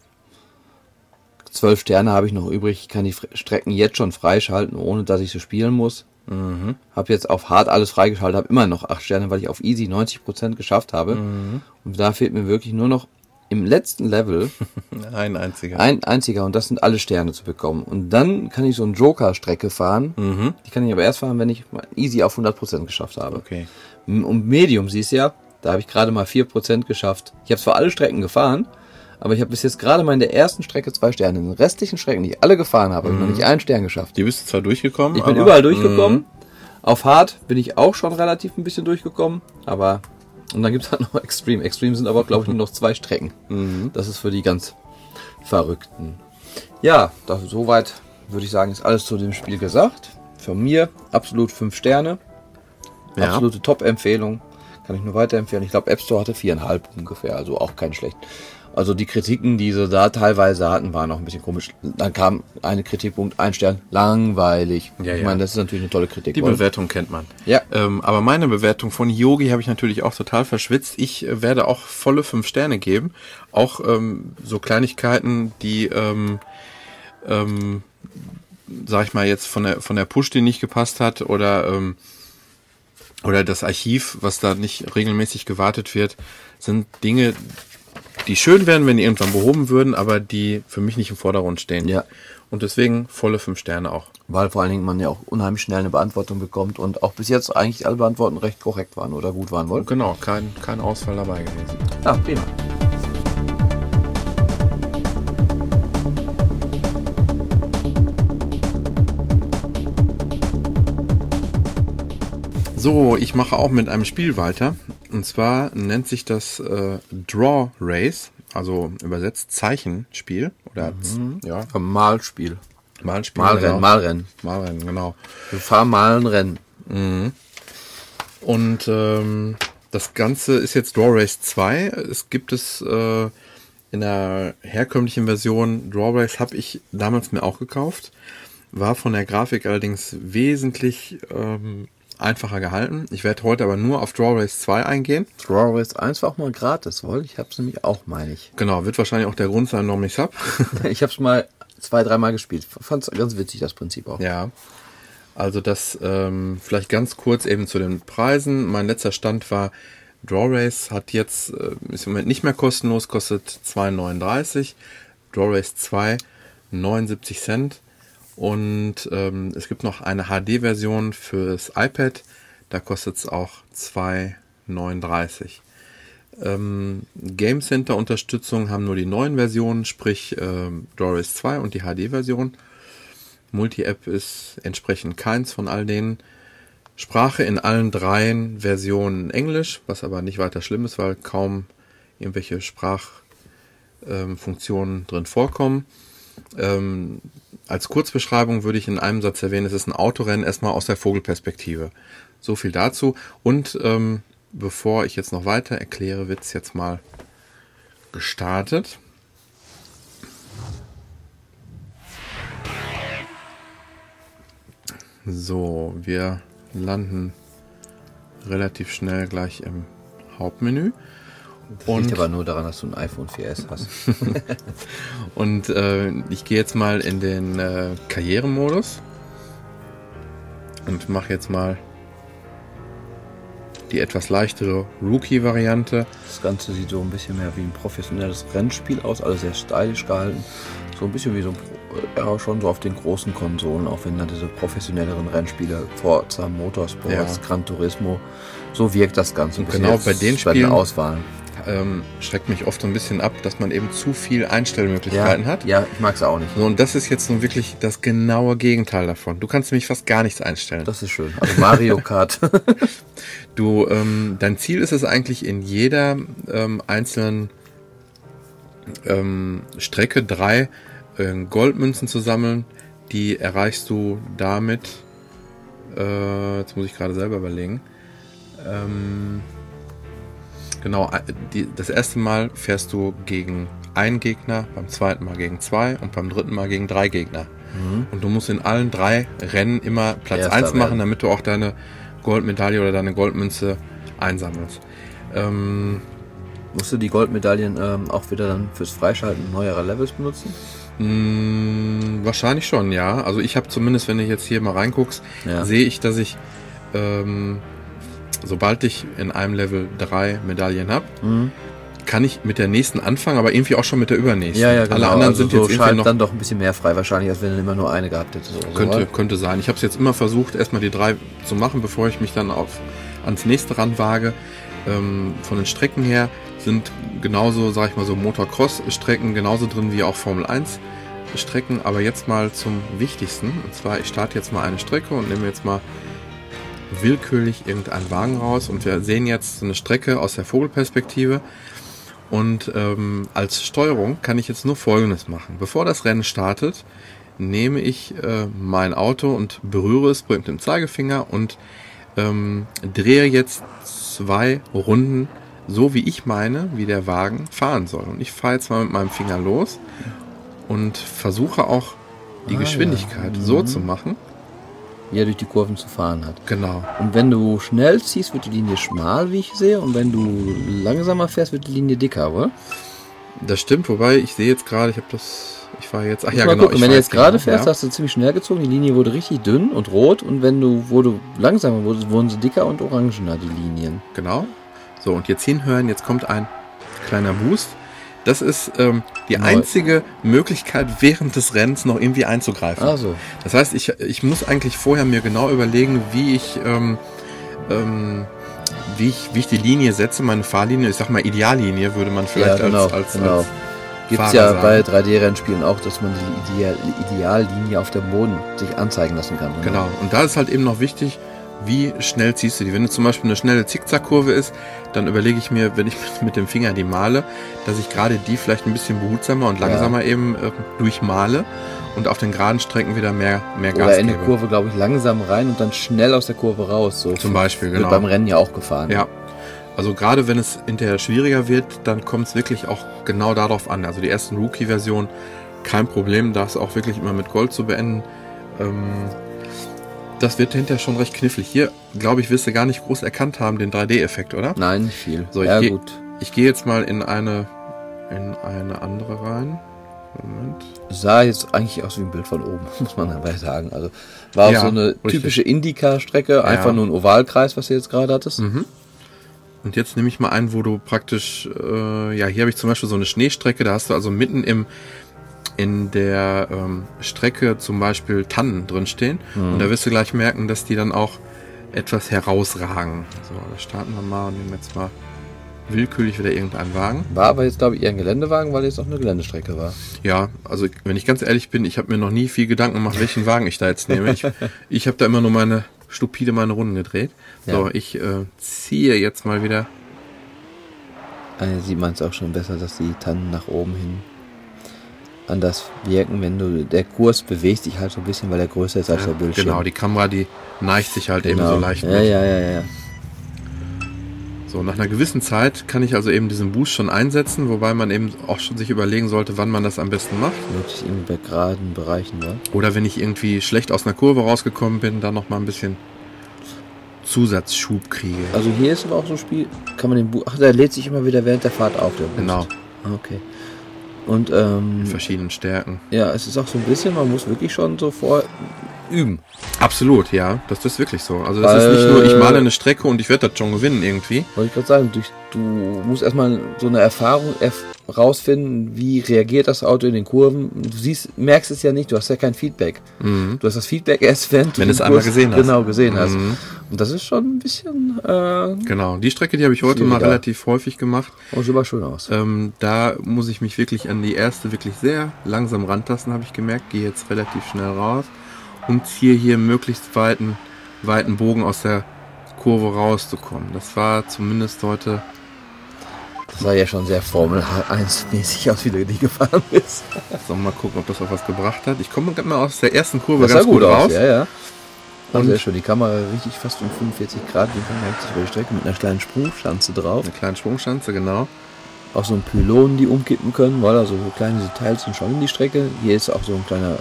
zwölf Sterne habe ich noch übrig. Ich kann die Strecken jetzt schon freischalten, ohne dass ich sie spielen muss. Mhm. Habe jetzt auf Hard alles freigeschaltet, habe immer noch acht Sterne, weil ich auf Easy 90% geschafft habe. Mhm. Und da fehlt mir wirklich nur noch im letzten Level Ein einziger. ein einziger und das sind alle Sterne zu bekommen. Und dann kann ich so eine Joker-Strecke fahren. Mhm. Die kann ich aber erst fahren, wenn ich easy auf 100% geschafft habe. Okay. Und Medium, siehst du ja, da habe ich gerade mal 4% geschafft. Ich habe zwar alle Strecken gefahren, aber ich habe bis jetzt gerade mal in der ersten Strecke zwei Sterne. In den restlichen Strecken, die ich alle gefahren habe, habe ich noch nicht einen Stern geschafft. Die bist du zwar durchgekommen, Ich bin aber- überall durchgekommen. Auf Hard bin ich auch schon relativ ein bisschen durchgekommen, aber und dann gibt es halt noch Extreme. Extreme sind aber, glaube ich, nur noch zwei Strecken. Das ist für die ganz Verrückten. Ja, das, soweit würde ich sagen, ist alles zu dem Spiel gesagt. Für mir absolut fünf Sterne. Ja. Absolute Top-Empfehlung. Kann ich nur weiterempfehlen. Ich glaube, App Store hatte viereinhalb ungefähr, also auch kein schlecht. Also die Kritiken, die sie da teilweise hatten, waren auch ein bisschen komisch. Dann kam eine Kritikpunkt, ein Stern, langweilig. Ja, ich ja. meine, das ist natürlich eine tolle Kritik. Die oder? Bewertung kennt man. Ja. Ähm, aber meine Bewertung von Yogi habe ich natürlich auch total verschwitzt. Ich äh, werde auch volle fünf Sterne geben. Auch ähm, so Kleinigkeiten, die, ähm, ähm, sag ich mal, jetzt von der, von der Push, die nicht gepasst hat oder, ähm, oder das Archiv, was da nicht regelmäßig gewartet wird, sind Dinge, die schön wären, wenn die irgendwann behoben würden, aber die für mich nicht im Vordergrund stehen. Ja. Und deswegen volle fünf Sterne auch. Weil vor allen Dingen man ja auch unheimlich schnell eine Beantwortung bekommt und auch bis jetzt eigentlich alle Beantworten recht korrekt waren oder gut waren wohl. Genau, kein, kein Ausfall dabei gewesen. Ja, prima. So, ich mache auch mit einem Spiel weiter. Und zwar nennt sich das äh, Draw Race, also übersetzt Zeichenspiel oder Z- ja, Malspiel. Malspiel. Malrennen, genau. Malrennen. Malrennen, genau. Wir fahren mal ein Rennen. Und ähm, das Ganze ist jetzt Draw Race 2. Es gibt es äh, in der herkömmlichen Version. Draw Race habe ich damals mir auch gekauft. War von der Grafik allerdings wesentlich ähm, einfacher gehalten. Ich werde heute aber nur auf Draw Race 2 eingehen. Draw Race 1 war auch mal gratis, wohl? Ich hab's nämlich auch, meine ich. Genau, wird wahrscheinlich auch der Grund sein, warum ich es habe. Ich hab's mal zwei, dreimal gespielt. Fand's ganz witzig, das Prinzip auch. ja. Also das ähm, vielleicht ganz kurz eben zu den Preisen. Mein letzter Stand war Draw Race hat jetzt, äh, ist im Moment nicht mehr kostenlos, kostet 2,39. Draw Race 2 79 Cent. Und ähm, es gibt noch eine HD-Version fürs iPad, da kostet es auch 2,39. Ähm, Game Center Unterstützung haben nur die neuen Versionen, sprich ähm, Doris 2 und die HD-Version. Multi-App ist entsprechend keins von all denen. Sprache in allen dreien Versionen Englisch, was aber nicht weiter schlimm ist, weil kaum irgendwelche Sprachfunktionen ähm, drin vorkommen. Ähm, als Kurzbeschreibung würde ich in einem Satz erwähnen, es ist ein Autorennen erstmal aus der Vogelperspektive. So viel dazu. Und ähm, bevor ich jetzt noch weiter erkläre, wird es jetzt mal gestartet. So, wir landen relativ schnell gleich im Hauptmenü. Das liegt aber nur daran, dass du ein iPhone 4S hast. und äh, ich gehe jetzt mal in den äh, Karrieremodus und mache jetzt mal die etwas leichtere Rookie-Variante. Das Ganze sieht so ein bisschen mehr wie ein professionelles Rennspiel aus, alles sehr stylisch gehalten. So ein bisschen wie so ein, ja, schon so auf den großen Konsolen, auch wenn da diese professionelleren Rennspiele, Forza, Motorsport, ja. Gran Turismo, so wirkt das Ganze. Und genau bei den Spielen Auswahlen ähm, schreckt mich oft so ein bisschen ab, dass man eben zu viel Einstellmöglichkeiten ja, hat. Ja, ich mag es auch nicht. So, und das ist jetzt nun wirklich das genaue Gegenteil davon. Du kannst nämlich fast gar nichts einstellen. Das ist schön. Also Mario Kart. du, ähm, dein Ziel ist es eigentlich in jeder ähm, einzelnen ähm, Strecke drei äh, Goldmünzen zu sammeln. Die erreichst du damit. Äh, jetzt muss ich gerade selber überlegen. Ähm, Genau, äh, die, das erste Mal fährst du gegen einen Gegner, beim zweiten Mal gegen zwei und beim dritten Mal gegen drei Gegner. Mhm. Und du musst in allen drei Rennen immer Platz Erster 1 machen, damit du auch deine Goldmedaille oder deine Goldmünze einsammelst. Ähm, Musst du die Goldmedaillen ähm, auch wieder dann fürs Freischalten neuerer Levels benutzen? Mh, mm, wahrscheinlich schon, ja. Also ich habe zumindest, wenn du jetzt hier mal reinguckst, ja. sehe ich, dass ich ähm, sobald ich in einem Level drei Medaillen habe, mhm. kann ich mit der nächsten anfangen, aber irgendwie auch schon mit der übernächsten. Ja, ja, genau. Alle anderen also sind so jetzt irgendwie noch dann doch ein bisschen mehr frei wahrscheinlich, als wenn du immer nur eine gehabt hättest. So, könnte, so. könnte sein. Ich habe es jetzt immer versucht, erstmal die drei zu machen, bevor ich mich dann auf ans nächste ranwage. Ähm, von den Strecken her sind genauso, sag ich mal so, Motocross-Strecken genauso drin wie auch Formel 1 Strecken. Aber jetzt mal zum Wichtigsten. Und zwar, ich starte jetzt mal eine Strecke und nehme jetzt mal willkürlich irgendeinen Wagen raus und wir sehen jetzt eine Strecke aus der Vogelperspektive. Und ähm, als Steuerung kann ich jetzt nur Folgendes machen. Bevor das Rennen startet, nehme ich äh, mein Auto und berühre es mit dem Zeigefinger und ähm, drehe jetzt zwei Runden so, wie ich meine, wie der Wagen fahren soll. Und ich fahre jetzt mal mit meinem Finger los und versuche auch die ah, Geschwindigkeit ja. so mhm. zu machen, wie er durch die Kurven zu fahren hat. Genau. Und wenn du schnell ziehst, wird die Linie schmal, wie ich sehe. Und wenn du langsamer fährst, wird die Linie dicker, oder? Das stimmt, wobei ich sehe jetzt gerade, ich habe das. Ich fahre jetzt. Ach ja, genau. Gucken, wenn du jetzt gerade genau, fährst, ja. hast du ziemlich schnell gezogen. Die Linie wurde richtig dünn und rot. Und wenn du, wo du langsamer wurdest, wurden sie dicker und orangener, die Linien. Genau. So, und jetzt hinhören. Jetzt kommt ein kleiner Boost. Das ist ähm, die Neu. einzige Möglichkeit, während des Rennens noch irgendwie einzugreifen. Also. Das heißt, ich, ich muss eigentlich vorher mir genau überlegen, wie ich, ähm, ähm, wie ich, wie ich die Linie setze, meine Fahrlinie, ich sag mal Ideallinie, würde man vielleicht ja, genau, als, als, genau. als Gibt es ja sagen. bei 3D-Rennspielen auch, dass man die Ideal Ideallinie auf dem Boden sich anzeigen lassen kann. Genau. genau. Und da ist halt eben noch wichtig, wie schnell ziehst du die? Wenn es zum Beispiel eine schnelle Zickzackkurve ist, dann überlege ich mir, wenn ich mit dem Finger die male, dass ich gerade die vielleicht ein bisschen behutsamer und langsamer ja. eben äh, durchmale und auf den geraden Strecken wieder mehr, mehr Gas Oder in die Kurve, glaube ich, langsam rein und dann schnell aus der Kurve raus. So zum Beispiel, genau. Wird beim Rennen ja auch gefahren. Ja. Also gerade wenn es hinterher schwieriger wird, dann kommt es wirklich auch genau darauf an. Also die ersten Rookie-Versionen, kein Problem, das auch wirklich immer mit Gold zu beenden. Ähm, das wird hinterher schon recht knifflig. Hier, glaube ich, wirst du gar nicht groß erkannt haben, den 3D-Effekt, oder? Nein, nicht viel. So, ich ja, geh, gut. Ich gehe jetzt mal in eine, in eine andere rein. Moment. Sah jetzt eigentlich aus wie ein Bild von oben, muss man dabei sagen. Also war ja, so eine typische Indica-Strecke, einfach ja. nur ein Ovalkreis, was du jetzt gerade hattest. Mhm. Und jetzt nehme ich mal einen, wo du praktisch, äh, ja, hier habe ich zum Beispiel so eine Schneestrecke, da hast du also mitten im in der ähm, Strecke zum Beispiel Tannen drinstehen. Und da wirst du gleich merken, dass die dann auch etwas herausragen. So, da starten wir mal und nehmen jetzt mal willkürlich wieder irgendeinen Wagen. War aber jetzt, glaube ich, eher ein Geländewagen, weil jetzt auch eine Geländestrecke war. Ja, also wenn ich ganz ehrlich bin, ich habe mir noch nie viel Gedanken gemacht, welchen Wagen ich da jetzt nehme. Ich, ich habe da immer nur meine stupide meine Runden gedreht. So, Ja. ich äh, ziehe jetzt mal wieder. Äh, sieht man es auch schon besser, dass die Tannen nach oben hin anders wirken, wenn du, der Kurs bewegt sich halt so ein bisschen, weil er größer ist als der Bildschirm. Genau, die Kamera, die neigt sich halt eben so leicht. Ja, mit. ja, ja, ja. So, nach einer gewissen Zeit kann ich also eben diesen Boost schon einsetzen, wobei man eben auch schon sich überlegen sollte, wann man das am besten macht. Möglichst bei geraden Bereichen, ne? Oder wenn ich irgendwie schlecht aus einer Kurve rausgekommen bin, dann noch mal ein bisschen Zusatzschub kriege. Also hier ist aber auch so ein Spiel, kann man den Bu Ach, der lädt sich immer wieder während der Fahrt auf, der Boost. Genau, Ah, Okay. Und ähm, in verschiedenen Stärken. ja, es ist auch so ein bisschen, man muss wirklich schon so vor üben. Absolut, ja, das ist wirklich so. Also das Weil- ist nicht nur, ich male eine Strecke und ich werde das schon gewinnen irgendwie. Wollte ich gerade sagen, durch, du musst erstmal so eine Erfahrung erf rausfinden, wie reagiert das Auto in den Kurven. Du siehst, merkst es ja nicht, du hast ja kein Feedback. Mhm. Du hast das Feedback erst, wenn du Wenn du es einmal gesehen hast. Genau, gesehen hast. Mhm. Und das ist schon ein bisschen, äh, Genau, die Strecke, die habe ich heute mal relativ häufig gemacht. oh, sieht aber schön aus. Ähm, da muss ich mich wirklich an die erste wirklich sehr langsam rantasten, habe ich gemerkt. Gehe jetzt relativ schnell raus und ziehe hier möglichst weiten, weiten Bogen aus der Kurve rauszukommen. Das war zumindest heute. Das sah ja schon sehr Formel 1-mäßig aus, wie du die gefahren bist. So, mal gucken, ob das auch was gebracht hat. Ich komme gerade mal aus der ersten Kurve Das sah ganz gut gut aus, raus. ja, ja. Und- sehr schön. Die Kamera richtig fast um 45 Grad, die vermerkt sich über die Strecke mit einer kleinen Sprungschanze drauf. Eine kleine Sprungschanze, genau. Auch so ein Pylonen, die umkippen können, weil also so kleine Details sind schon in die Strecke. Hier ist auch so ein kleiner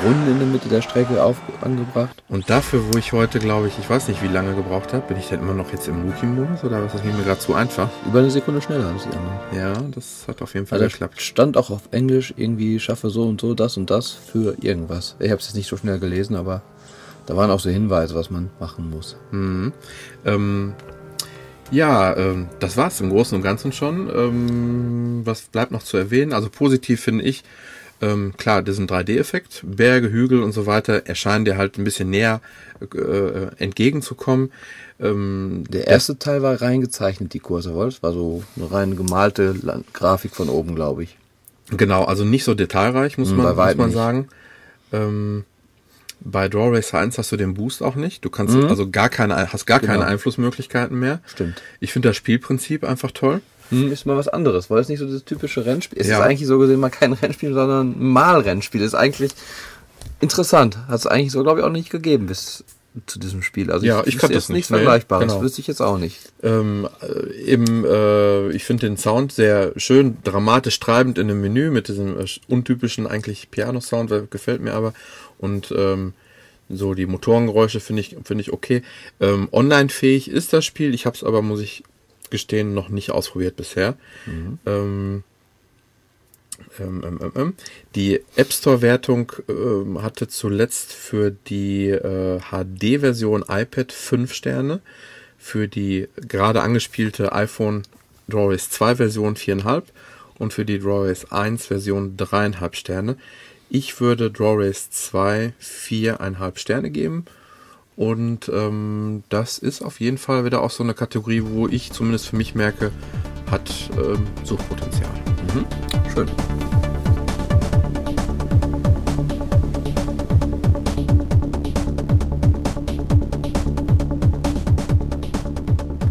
Brunnen in der Mitte der Strecke auf, angebracht. Und dafür, wo ich heute, glaube ich, ich weiß nicht, wie lange gebraucht habe, bin ich denn immer noch jetzt im Rookie-Modus oder was? Das ging mir gerade zu einfach. Über eine Sekunde schneller als die anderen. Ja, das hat auf jeden Fall Also geklappt. stand auch auf Englisch irgendwie schaffe so und so das und das für irgendwas. Ich habe es jetzt nicht so schnell gelesen, aber da waren auch so Hinweise, was man machen muss. Mhm. Ähm, ja, ähm, das war's im Großen und Ganzen schon. Ähm, was bleibt noch zu erwähnen? Also positiv finde ich, ähm, klar, diesen 3D-Effekt, Berge, Hügel und so weiter erscheinen dir halt ein bisschen näher äh, entgegenzukommen. Ähm, Der erste Teil war reingezeichnet, die Kurse, weil es war so eine rein gemalte Land Grafik von oben, glaube ich. Genau, also nicht so detailreich, muss Mm, man, muss man sagen. Ähm, bei Draw Racer 1 hast du den Boost auch nicht. Du kannst Mhm. also gar keine, hast gar keine Genau. Einflussmöglichkeiten mehr. Stimmt. Ich finde das Spielprinzip einfach toll. Hm, ist mal was anderes, weil es nicht so das typische Rennspiel ist. Es Ja. ist eigentlich so gesehen mal kein Rennspiel, sondern ein Malrennspiel. Ist eigentlich interessant. Hat es eigentlich so, glaube ich, auch nicht gegeben bis zu diesem Spiel. Also Ja, ich jetzt es nicht. nichts Nee, Vergleichbares. genau. Wüsste ich jetzt auch nicht. Ähm, äh, eben, äh, ich finde den Sound sehr schön, dramatisch treibend in dem Menü mit diesem äh, untypischen eigentlich Piano-Sound, gefällt mir aber. Und ähm, so die Motorengeräusche finde ich, finde ich okay. Ähm, Online-fähig ist das Spiel, ich habe es aber, muss ich gestehen, noch nicht ausprobiert bisher. Ähm, ähm, ähm, ähm, ähm. Die App Store-Wertung hatte zuletzt für die äh, HD-Version iPad 5 Sterne, für die gerade angespielte iPhone DrawRace 2 Version 4,5 und für die DrawRace 1 Version 3,5 Sterne. Ich würde DrawRace 2 4,5 Sterne geben. Und ähm, das ist auf jeden Fall wieder auch so eine Kategorie, wo ich zumindest für mich merke, hat ähm, Suchtpotenzial. Schön.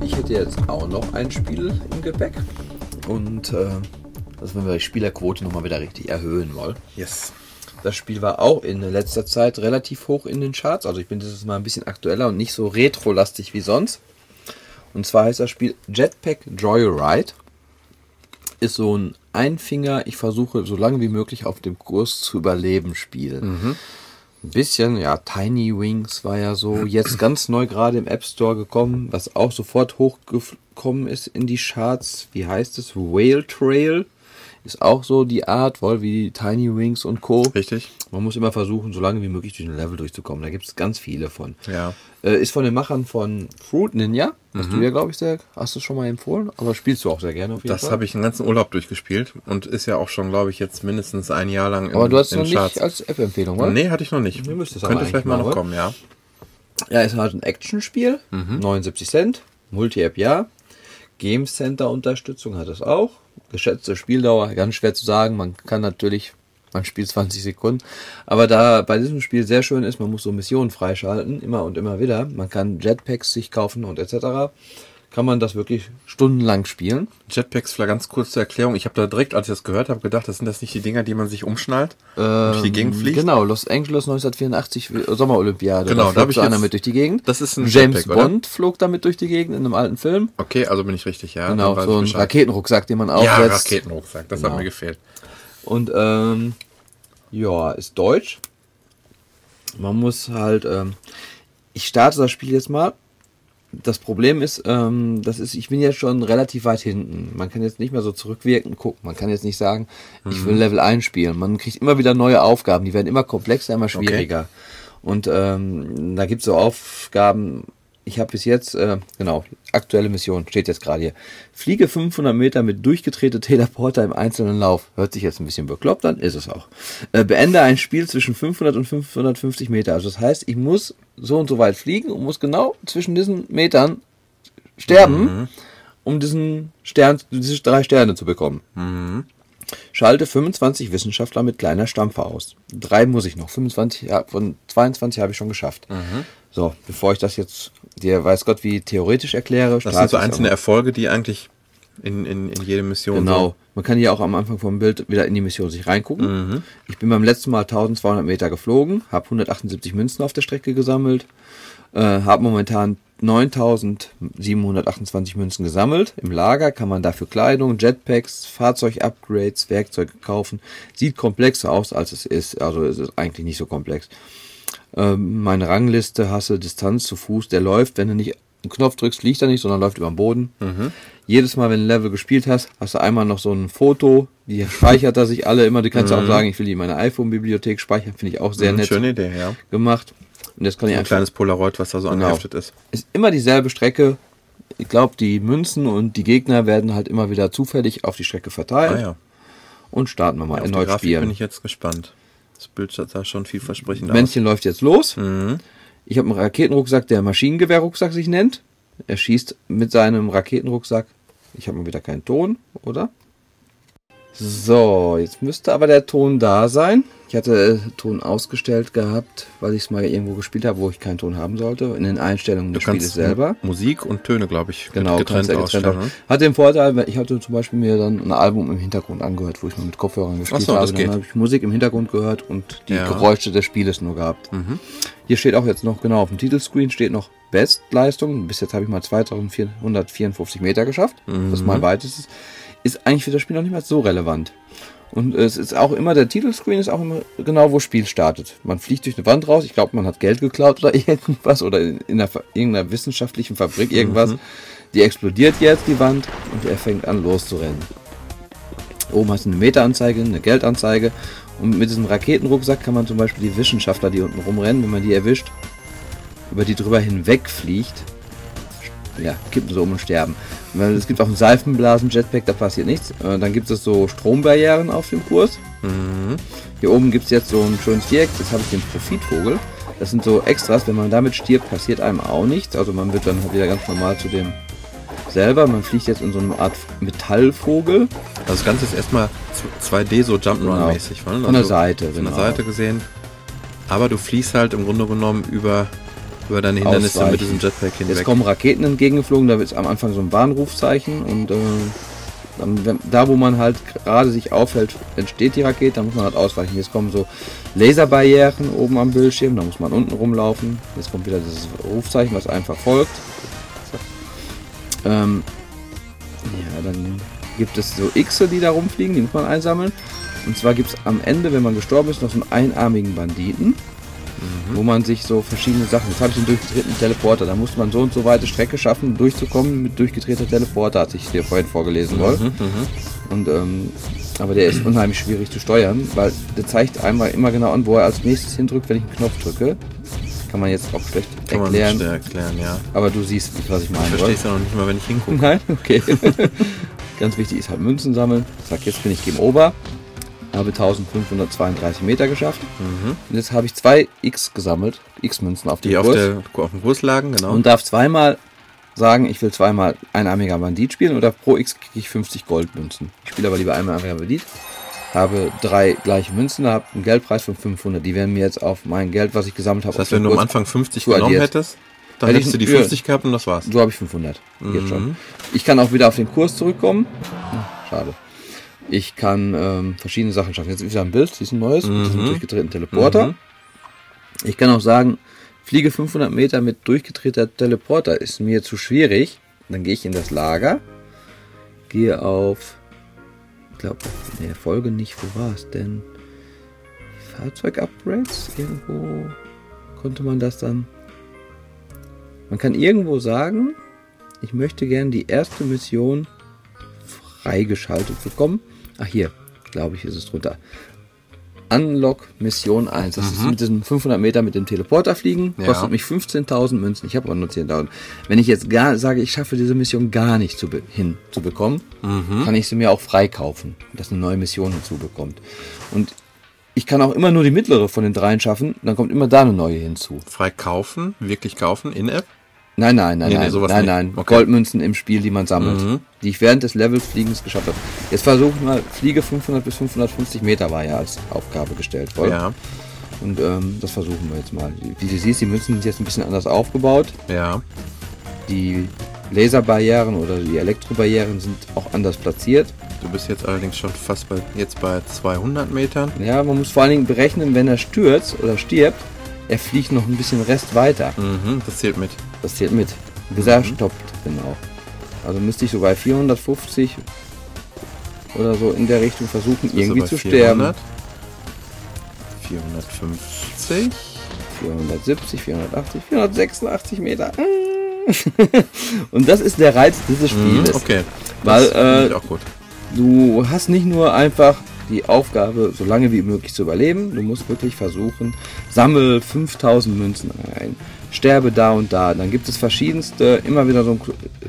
Ich hätte jetzt auch noch ein Spiel im Gepäck. Und äh, das wollen wir die Spielerquote nochmal wieder richtig erhöhen wollen. Yes. Das Spiel war auch in letzter Zeit relativ hoch in den Charts. Also ich bin dieses Mal ein bisschen aktueller und nicht so retro-lastig wie sonst. Und zwar heißt das Spiel Jetpack Joyride. Ist so ein Einfinger, ich versuche so lange wie möglich auf dem Kurs zu überleben Spiel. Ein bisschen, ja, Tiny Wings war ja so jetzt ganz neu gerade im App Store gekommen, was auch sofort hochgekommen ist in die Charts. Wie heißt es? Whale Trail ist auch so die Art, wohl wie Tiny Wings und Co. Richtig? Man muss immer versuchen, so lange wie möglich durch den Level durchzukommen. Da gibt es ganz viele von. Ja. Äh, ist von den Machern von Fruit Ninja. Hast du ja, glaube ich, sehr, hast du schon mal empfohlen, aber spielst du auch sehr gerne auf jeden Das habe ich einen ganzen Urlaub durchgespielt und ist ja auch schon, glaube ich, jetzt mindestens ein Jahr lang in, aber du hast es noch nicht als App-Empfehlung, oder? Nee, hatte ich noch nicht. Mir müsste Könnte vielleicht mal noch kommen, ja. Ja, ist halt ein Actionspiel. Mhm. 79 Cent. Multi-App ja. Game Center Unterstützung hat es auch. Geschätzte Spieldauer, ganz schwer zu sagen. Man kann natürlich, man spielt 20 Sekunden. Aber da bei diesem Spiel sehr schön ist, man muss so Missionen freischalten, immer und immer wieder. Man kann Jetpacks sich kaufen und etc. Kann man das wirklich stundenlang spielen. Jetpacks, vielleicht ganz kurz zur Erklärung. Ich habe da direkt, als ich das gehört habe, gedacht, das sind das nicht die Dinger, die man sich umschnallt und durch die Gegend fliegt? Genau, Los Angeles 1984 Sommerolympiade. Genau, da da hab flog ich einer mit durch die Gegend. Das ist ein James Jetpack, oder? Bond flog damit durch die Gegend in einem alten Film. Okay, also bin ich richtig, ja. Genau, so ein. Raketenrucksack, den man Ja, aufsetzt. Raketenrucksack, das Genau. hat mir gefehlt. Und ähm, ja, ist deutsch. Man muss halt, ähm, ich starte das Spiel jetzt mal. Das Problem ist, ähm, das ist, ich bin jetzt schon relativ weit hinten. Man kann jetzt nicht mehr so zurückwirken, gucken. Man kann jetzt nicht sagen, ich will Level einspielen. Man kriegt immer wieder neue Aufgaben, die werden immer komplexer, immer schwieriger. Und ähm, da gibt es so Aufgaben, ich habe bis jetzt, äh, genau, aktuelle Mission, steht jetzt gerade hier. Fliege 500 Meter mit durchgedrehte Teleporter im einzelnen Lauf. Hört sich jetzt ein bisschen bekloppt an, ist es auch. Äh, beende ein Spiel zwischen 500 und 550 Meter. Also das heißt, ich muss so und so weit fliegen und muss genau zwischen diesen Metern sterben, um diesen Stern, diese drei Sterne zu bekommen. Schalte 25 Wissenschaftler mit kleiner Stampfer aus. Drei muss ich noch. 25, ja, von 22 habe ich schon geschafft. So, bevor ich das jetzt dir weiß Gott wie theoretisch erkläre, Das sind so einzelne Erfolge, die eigentlich in, in, in jede Mission Genau. Man kann hier auch am Anfang vom Bild wieder in die Mission sich reingucken. Ich bin beim letzten Mal 1200 Meter geflogen, habe 178 Münzen auf der Strecke gesammelt, äh, habe momentan 9728 Münzen gesammelt. Im Lager kann man dafür Kleidung, Jetpacks, Fahrzeugupgrades, Werkzeuge kaufen. Sieht komplexer aus, als es ist. Also es ist eigentlich nicht so komplex. Ähm, meine Rangliste hasse Distanz zu Fuß, der läuft, wenn du nicht einen Knopf drückst, fliegt er nicht, sondern läuft über den Boden. Jedes Mal, wenn du ein Level gespielt hast, hast du einmal noch so ein Foto, die speichert er sich alle immer. Du kannst ja auch sagen, ich will die in meine iPhone-Bibliothek speichern, finde ich auch sehr so. nett Schöne Idee, ja. gemacht. Und jetzt kann ich Ein kleines Polaroid, was da so Genau. angeheftet ist. ist immer dieselbe Strecke. Ich glaube, die Münzen und die Gegner werden halt immer wieder zufällig auf die Strecke verteilt. Ah ja. Und starten wir mal Auf die erneut Grafik spielen. bin ich jetzt gespannt. Das Bild sah schon vielversprechend aus. Männchen läuft jetzt los. Mhm. Ich habe einen Raketenrucksack, der Maschinengewehrrucksack sich nennt. Er schießt mit seinem Raketenrucksack. Ich habe mal wieder keinen Ton, oder? So, jetzt müsste aber der Ton da sein. Ich hatte äh, Ton ausgestellt gehabt, weil ich es mal irgendwo gespielt habe, wo ich keinen Ton haben sollte. In den Einstellungen des Spieles selber. Musik und Töne, glaube ich, Genau, getrennt getrennt ausstellen. ne? Hat den Vorteil, ich hatte zum Beispiel mir dann ein Album im Hintergrund angehört, wo ich mal mit Kopfhörern gespielt so, habe. Dann habe ich Musik im Hintergrund gehört und die Ja. Mhm. Geräusche des Spieles nur gehabt. Hier steht auch jetzt noch, genau, auf dem Titelscreen steht noch Bestleistung. Bis jetzt habe ich mal 2454 Meter geschafft. Das ist mein Mhm. weitestes. Ist eigentlich für das Spiel noch nicht mal so relevant. Und es ist auch immer, der Titelscreen ist auch immer genau, wo das Spiel startet. Man fliegt durch eine Wand raus, ich glaube, man hat Geld geklaut oder irgendwas oder in, in einer, irgendeiner wissenschaftlichen Fabrik irgendwas. Die explodiert jetzt, die Wand, und er fängt an loszurennen. Oben hast du eine Meteranzeige, eine Geldanzeige. Und mit diesem Raketenrucksack kann man zum Beispiel die Wissenschaftler, die unten rumrennen, wenn man die erwischt, über die drüber hinweg fliegt, ja, kippen sie um und sterben. Es gibt auch einen Seifenblasen-Jetpack, da passiert nichts. Äh, Dann gibt es so Strombarrieren auf dem Kurs. Hier oben gibt es jetzt so ein schönes Viereck, das habe ich den Profitvogel. Das sind so Extras, wenn man damit stirbt, passiert einem auch nichts. Also man wird dann halt wieder ganz normal zu dem selber. Man fliegt jetzt in so einer Art Metallvogel. Also das Ganze ist erstmal 2D so Jump'n'Run-mäßig. Genau. ne? Von der Also Seite, Von der genau. Seite gesehen. Aber du fliegst halt im Grunde genommen über, über deine Hindernisse Ausweichen. mit diesem Jetpack Jetzt hinweg. kommen Raketen entgegengeflogen, da ist am Anfang so ein Warnrufzeichen und äh, dann, da wo man halt gerade sich aufhält, entsteht die Rakete, da muss man halt ausweichen. Jetzt kommen so Laserbarrieren oben am Bildschirm, da muss man unten rumlaufen. Jetzt kommt wieder dieses Rufzeichen, was einem verfolgt. Ähm, ja, dann gibt es so Xe, die da rumfliegen, die muss man einsammeln. Und zwar gibt es am Ende, wenn man gestorben ist, noch so einen einarmigen Banditen. Wo man sich so verschiedene Sachen, jetzt habe ich einen durchgedrehten Teleporter, da musste man so und so weite Strecke schaffen, durchzukommen mit durchgedrehter Teleporter, hatte ich dir vorhin vorgelesen, Wolf. Und, ähm, aber der ist unheimlich schwierig zu steuern, weil der zeigt einmal immer genau an, wo er als nächstes hindrückt, wenn ich einen Knopf drücke. Kann man jetzt auch schlecht Kann man erklären, nicht erklären, ja. aber du siehst, was ich meine. Verstehe es ja noch nicht mal, wenn ich hingucke. Nein, okay. Ganz wichtig ist halt Münzen sammeln. Sag, jetzt bin ich Game Over. Habe 1532 Meter geschafft. Und jetzt habe ich zwei X gesammelt. X-Münzen auf Die dem auf, Kurs. der, auf dem Kurs lagen, genau. Und darf zweimal sagen, ich will zweimal einarmiger Bandit spielen oder pro X kriege ich 50 Goldmünzen. Ich spiele aber lieber einarmiger Bandit. Habe drei gleiche Münzen, habe einen Geldpreis von 500. Die werden mir jetzt auf mein Geld, was ich gesammelt habe, das heißt, auf wenn du am Anfang 50 zu genommen addiert. hättest, dann Hätte hättest du die ja. 50 gehabt und das war's. So habe ich 500. Jetzt Mhm. schon. Ich kann auch wieder auf den Kurs zurückkommen. Schade. Ich kann ähm, verschiedene Sachen schaffen. Jetzt ist wieder ein Bild, diesen neues, mit diesem durchgedrehten Teleporter. Mhm. Ich kann auch sagen, fliege 500 Meter mit durchgedrehter Teleporter ist mir zu schwierig. Dann gehe ich in das Lager, gehe auf, ich glaube, in der Folge nicht, wo war es denn? Fahrzeug-Upgrades? Irgendwo konnte man das dann. Man kann irgendwo sagen, ich möchte gern die erste Mission freigeschaltet bekommen. Ach hier, glaube ich, ist es drunter. Unlock Mission 1. Das ist mit diesem 500 Meter mit dem Teleporter fliegen. Ja. Kostet mich 15.000 Münzen. Ich habe aber nur 10.000. Wenn ich jetzt gar sage, ich schaffe diese Mission gar nicht zu be hin zu bekommen, kann ich sie mir auch freikaufen, dass eine neue Mission hinzubekommt. Und ich kann auch immer nur die mittlere von den dreien schaffen. Dann kommt immer da eine neue hinzu. Frei kaufen, wirklich kaufen, in-App. Nein, nein, nein, Nee, nee, nein, sowas nein, nein. Okay. Goldmünzen im Spiel, die man sammelt, Mhm. die ich während des Levels Fliegens geschafft habe. Jetzt versuche ich mal, Fliege 500 bis 550 Meter war ja als Aufgabe gestellt. Voll. Ja, Und ähm, das versuchen wir jetzt mal. Wie du siehst, die Münzen sind jetzt ein bisschen anders aufgebaut. ja. Die Laserbarrieren oder die Elektrobarrieren sind auch anders platziert. Du bist jetzt allerdings schon fast bei, jetzt bei 200 Metern. Ja, man muss vor allen Dingen berechnen, wenn er stürzt oder stirbt, er fliegt noch ein bisschen Rest weiter. Mhm, das zählt mit. Das zählt mit. Bis er stoppt, genau. Also müsste ich so bei 450 oder so in der Richtung versuchen, irgendwie zu 400? 450. sterben. 470, 480, 486 Meter. Und das ist der Reiz dieses Mhm, Spieles. okay. Weil, das ich äh, auch gut. Du hast nicht nur einfach die Aufgabe, so lange wie möglich zu überleben, du musst wirklich versuchen, sammel 5000 Münzen ein, sterbe da und da. Dann gibt es verschiedenste, immer wieder so ein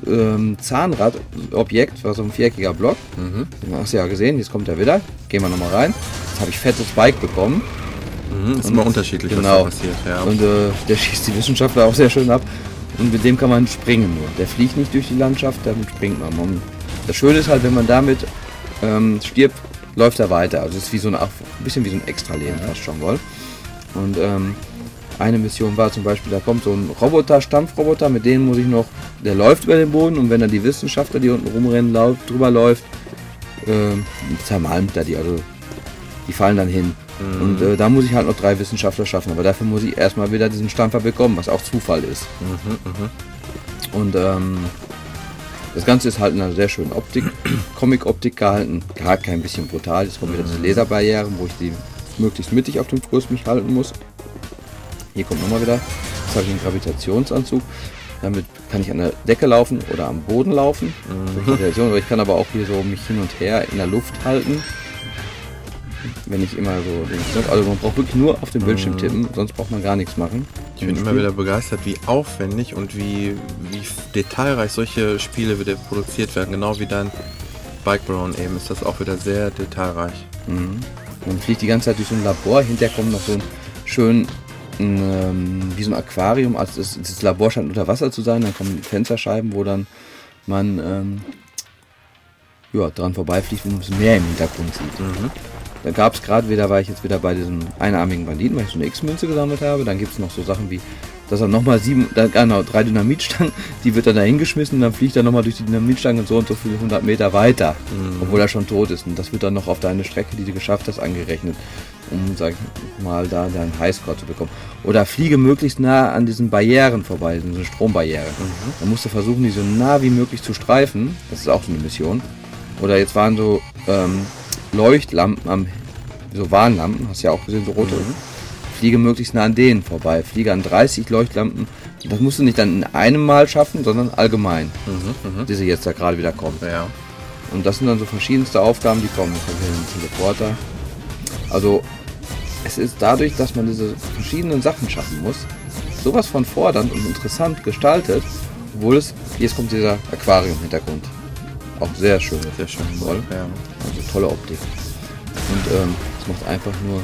ähm, Zahnradobjekt, war so ein viereckiger Block. Mhm. Den hast du ja gesehen, jetzt kommt er wieder. Gehen wir nochmal rein. Jetzt habe ich fettes Bike bekommen. Mhm, ist immer unterschiedlich, Genau. was da passiert. Ja. Und äh, der schießt die Wissenschaftler auch sehr schön ab. Und mit dem kann man springen nur. Der fliegt nicht durch die Landschaft, damit springt man. man das Schöne ist halt, wenn man damit ähm, stirbt, läuft er weiter. Also es ist wie so eine, ein bisschen wie so ein Extra-Leben fast schon wohl. Und ähm, eine Mission war zum Beispiel, da kommt so ein Roboter, Stampfroboter, mit dem muss ich noch, der läuft über den Boden und wenn dann die Wissenschaftler, die unten rumrennen, laut, drüber läuft, ähm, zermalmt er die, also die fallen dann hin. Und äh, da muss ich halt noch drei Wissenschaftler schaffen, aber dafür muss ich erstmal wieder diesen Stampfer bekommen, was auch Zufall ist. Und ähm, das Ganze ist halt in einer sehr schönen Optik, Comic-Optik gehalten, gar kein bisschen brutal. Jetzt kommen wieder diese Laserbarrieren, wo ich die möglichst mittig auf dem Kurs mich halten muss. Hier kommt nochmal wieder, jetzt habe ich einen Gravitationsanzug. Damit kann ich an der Decke laufen oder am Boden laufen. Aber ich kann aber auch hier so mich hin und her in der Luft halten. Wenn ich immer so den Knopf, also man braucht wirklich nur auf den Bildschirm tippen, sonst braucht man gar nichts machen. Ich bin immer wieder begeistert, wie aufwendig und wie, wie detailreich solche Spiele wieder produziert werden. Genau wie dein Bike Brown eben ist das auch wieder sehr detailreich. Man fliegt die ganze Zeit durch so ein Labor, hinterher kommt noch so ein schön ähm, wie so ein Aquarium, also das, das Labor scheint unter Wasser zu sein, dann kommen Fensterscheiben, wo dann man ähm, ja, dran vorbeifliegt, wo man das Meer im Hintergrund sieht. Da gab es gerade wieder, war ich jetzt wieder bei diesem einarmigen Banditen, weil ich so eine X-Münze gesammelt habe. Dann gibt es noch so Sachen wie, dass er nochmal sieben, da, genau, drei Dynamitstangen, die wird dann da hingeschmissen, dann fliegt er nochmal durch die Dynamitstangen so und so viele hundert Meter weiter, obwohl er schon tot ist. Und das wird dann noch auf deine Strecke, die du geschafft hast, angerechnet, um, sag ich mal, da deinen Highscore zu bekommen. Oder fliege möglichst nah an diesen Barrieren vorbei, diesen Strombarrieren. Dann musst du versuchen, die so nah wie möglich zu streifen. Das ist auch so eine Mission. Oder jetzt waren so ähm, Leuchtlampen am so Warnlampen, hast ja auch gesehen, so rote. fliege möglichst nah an denen vorbei. Fliege an 30 Leuchtlampen. Das musst du nicht dann in einem Mal schaffen, sondern allgemein, die sie jetzt da gerade wieder kommen. Ja. Und das sind dann so verschiedenste Aufgaben, die kommen. Kommt Teleporter. Also es ist dadurch, dass man diese verschiedenen Sachen schaffen muss, sowas von fordernd und interessant gestaltet, obwohl es, jetzt kommt dieser Aquarium-Hintergrund. Auch sehr schön. Sehr schön. Toll. Ja. Also tolle Optik. Und ähm, es macht einfach nur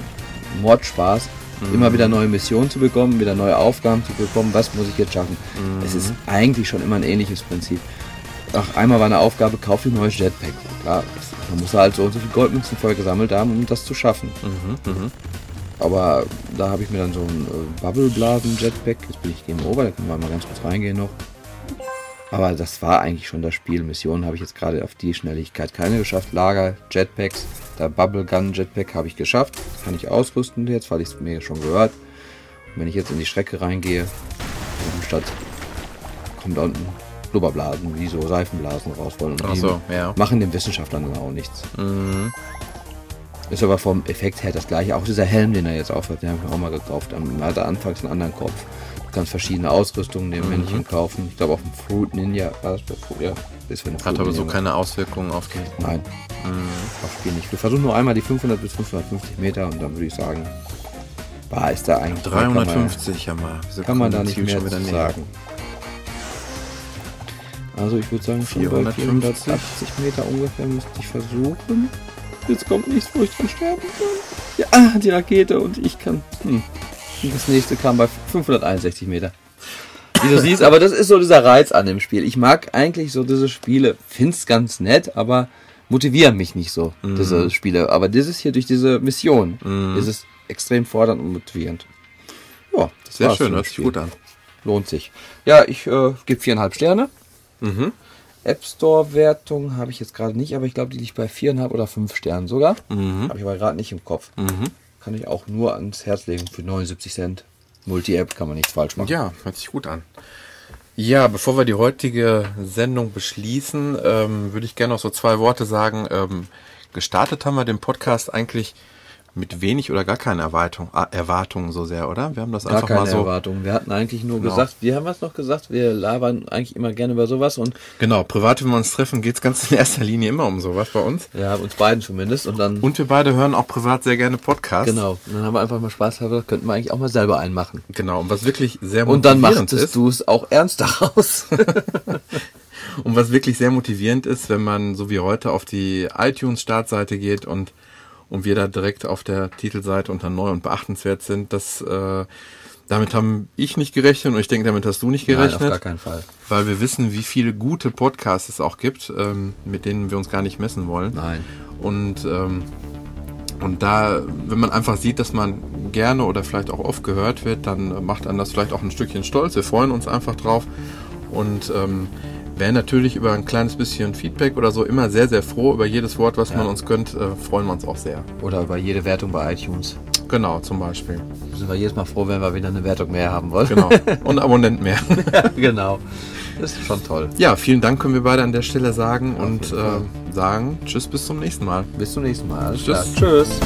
Mordspaß, immer wieder neue Missionen zu bekommen, wieder neue Aufgaben zu bekommen. Was muss ich jetzt schaffen? Es ist eigentlich schon immer ein ähnliches Prinzip. Ach, einmal war eine Aufgabe, kauf dir ein neues Jetpack. Klar, man muss halt so und so viel Goldmünzen voll gesammelt haben, um das zu schaffen. Aber da habe ich mir dann so ein äh, Bubbleblasen-Jetpack, jetzt bin ich Game Over, da können wir mal ganz kurz reingehen noch. Aber das war eigentlich schon das Spiel. Missionen habe ich jetzt gerade auf die Schnelligkeit keine geschafft. Lager, Jetpacks, der Bubblegun Jetpack habe ich geschafft. Kann ich ausrüsten jetzt, weil ich es mir schon gehört. Und wenn ich jetzt in die Strecke reingehe, Stadt, kommen da unten Blubberblasen, wie so Seifenblasen raus wollen. Und so, ja. machen den Wissenschaftlern dann auch nichts. Ist aber vom Effekt her das gleiche. Auch dieser Helm, den er jetzt aufhat, den habe ich mir auch mal gekauft. Er hatte anfangs einen anderen Kopf. Kannst verschiedene Ausrüstungen dem Männchen kaufen. Ich glaube, auf dem Fruit Ninja war das bei Fruit, ja. Ist Hat Fruit aber so Ninja. keine Auswirkungen auf die. Nein, auf Spiel nicht. Wir versuchen nur einmal die 500 bis 550 Meter und dann würde ich sagen, war ist da eigentlich kann man- 350 haben wir. Wieso Kann man da nicht mehr zu sagen. Also ich würde sagen, schon bei 450. 480 Meter ungefähr müsste ich versuchen. Jetzt kommt nichts, wo ich dran sterben kann. Ja, die Rakete und ich kann. Hm. Das nächste kam bei 561 Meter. Wie du siehst, aber das ist so dieser Reiz an dem Spiel. Ich mag eigentlich so diese Spiele, find's ganz nett, aber motivieren mich nicht so, Mhm. diese Spiele. Aber dieses hier durch diese Mission ist es extrem fordernd und motivierend. Ja, das Sehr schön, hört sich gut an. Lohnt sich. Ja, ich äh, gebe viereinhalb Sterne. Mhm. App Store Wertung habe ich jetzt gerade nicht, aber ich glaube, die liegt bei viereinhalb oder fünf Sternen sogar. Mhm. Habe ich aber gerade nicht im Kopf. Kann ich auch nur ans Herz legen für 79 Cent. Multi-App kann man nichts falsch machen. Ja, hört sich gut an. Ja, bevor wir die heutige Sendung beschließen, ähm, würde ich gerne noch so zwei Worte sagen. Ähm, gestartet haben wir den Podcast eigentlich mit wenig oder gar keine Erwartung, ah, Erwartungen so sehr, oder? Wir haben das Gar einfach keine mal so. Erwartungen. Wir hatten eigentlich nur Genau. gesagt, wir haben was noch gesagt, wir labern eigentlich immer gerne über sowas und Genau, privat, wenn wir uns treffen, geht's ganz in erster Linie immer um sowas bei uns. ja, uns beiden zumindest und dann Und wir beide hören auch privat sehr gerne Podcasts. genau, und dann haben wir einfach mal Spaß gehabt, könnten wir eigentlich auch mal selber einen machen. Genau, und was wirklich sehr Und dann motivierend machtest ist, du es auch ernst daraus. und was wirklich sehr motivierend ist, wenn man so wie heute auf die iTunes-Startseite geht und, und wir da direkt auf der Titelseite unter neu und beachtenswert sind, das, äh, damit haben ich nicht gerechnet und ich denke, damit hast du nicht Nein, gerechnet. auf gar keinen Fall. weil wir wissen, wie viele gute Podcasts es auch gibt, ähm, mit denen wir uns gar nicht messen wollen. Nein. Und, ähm, und da, wenn man einfach sieht, dass man gerne oder vielleicht auch oft gehört wird, dann macht einen das vielleicht auch ein Stückchen stolz. Wir freuen uns einfach drauf und ähm, wären natürlich über ein kleines bisschen Feedback oder so immer sehr, sehr froh. Über jedes Wort, was man uns gönnt, äh, freuen wir uns auch sehr. Oder über jede Wertung bei iTunes. Genau, zum Beispiel. Sind wir jedes Mal froh, wenn wir wieder eine Wertung mehr haben wollen. Genau. Und Abonnent mehr. genau. Das ist schon toll. Ja, vielen Dank können wir beide an der Stelle sagen und jeden Fall. äh, sagen Tschüss bis zum nächsten Mal. Bis zum nächsten Mal. Alles Tschüss. klar. Tschüss.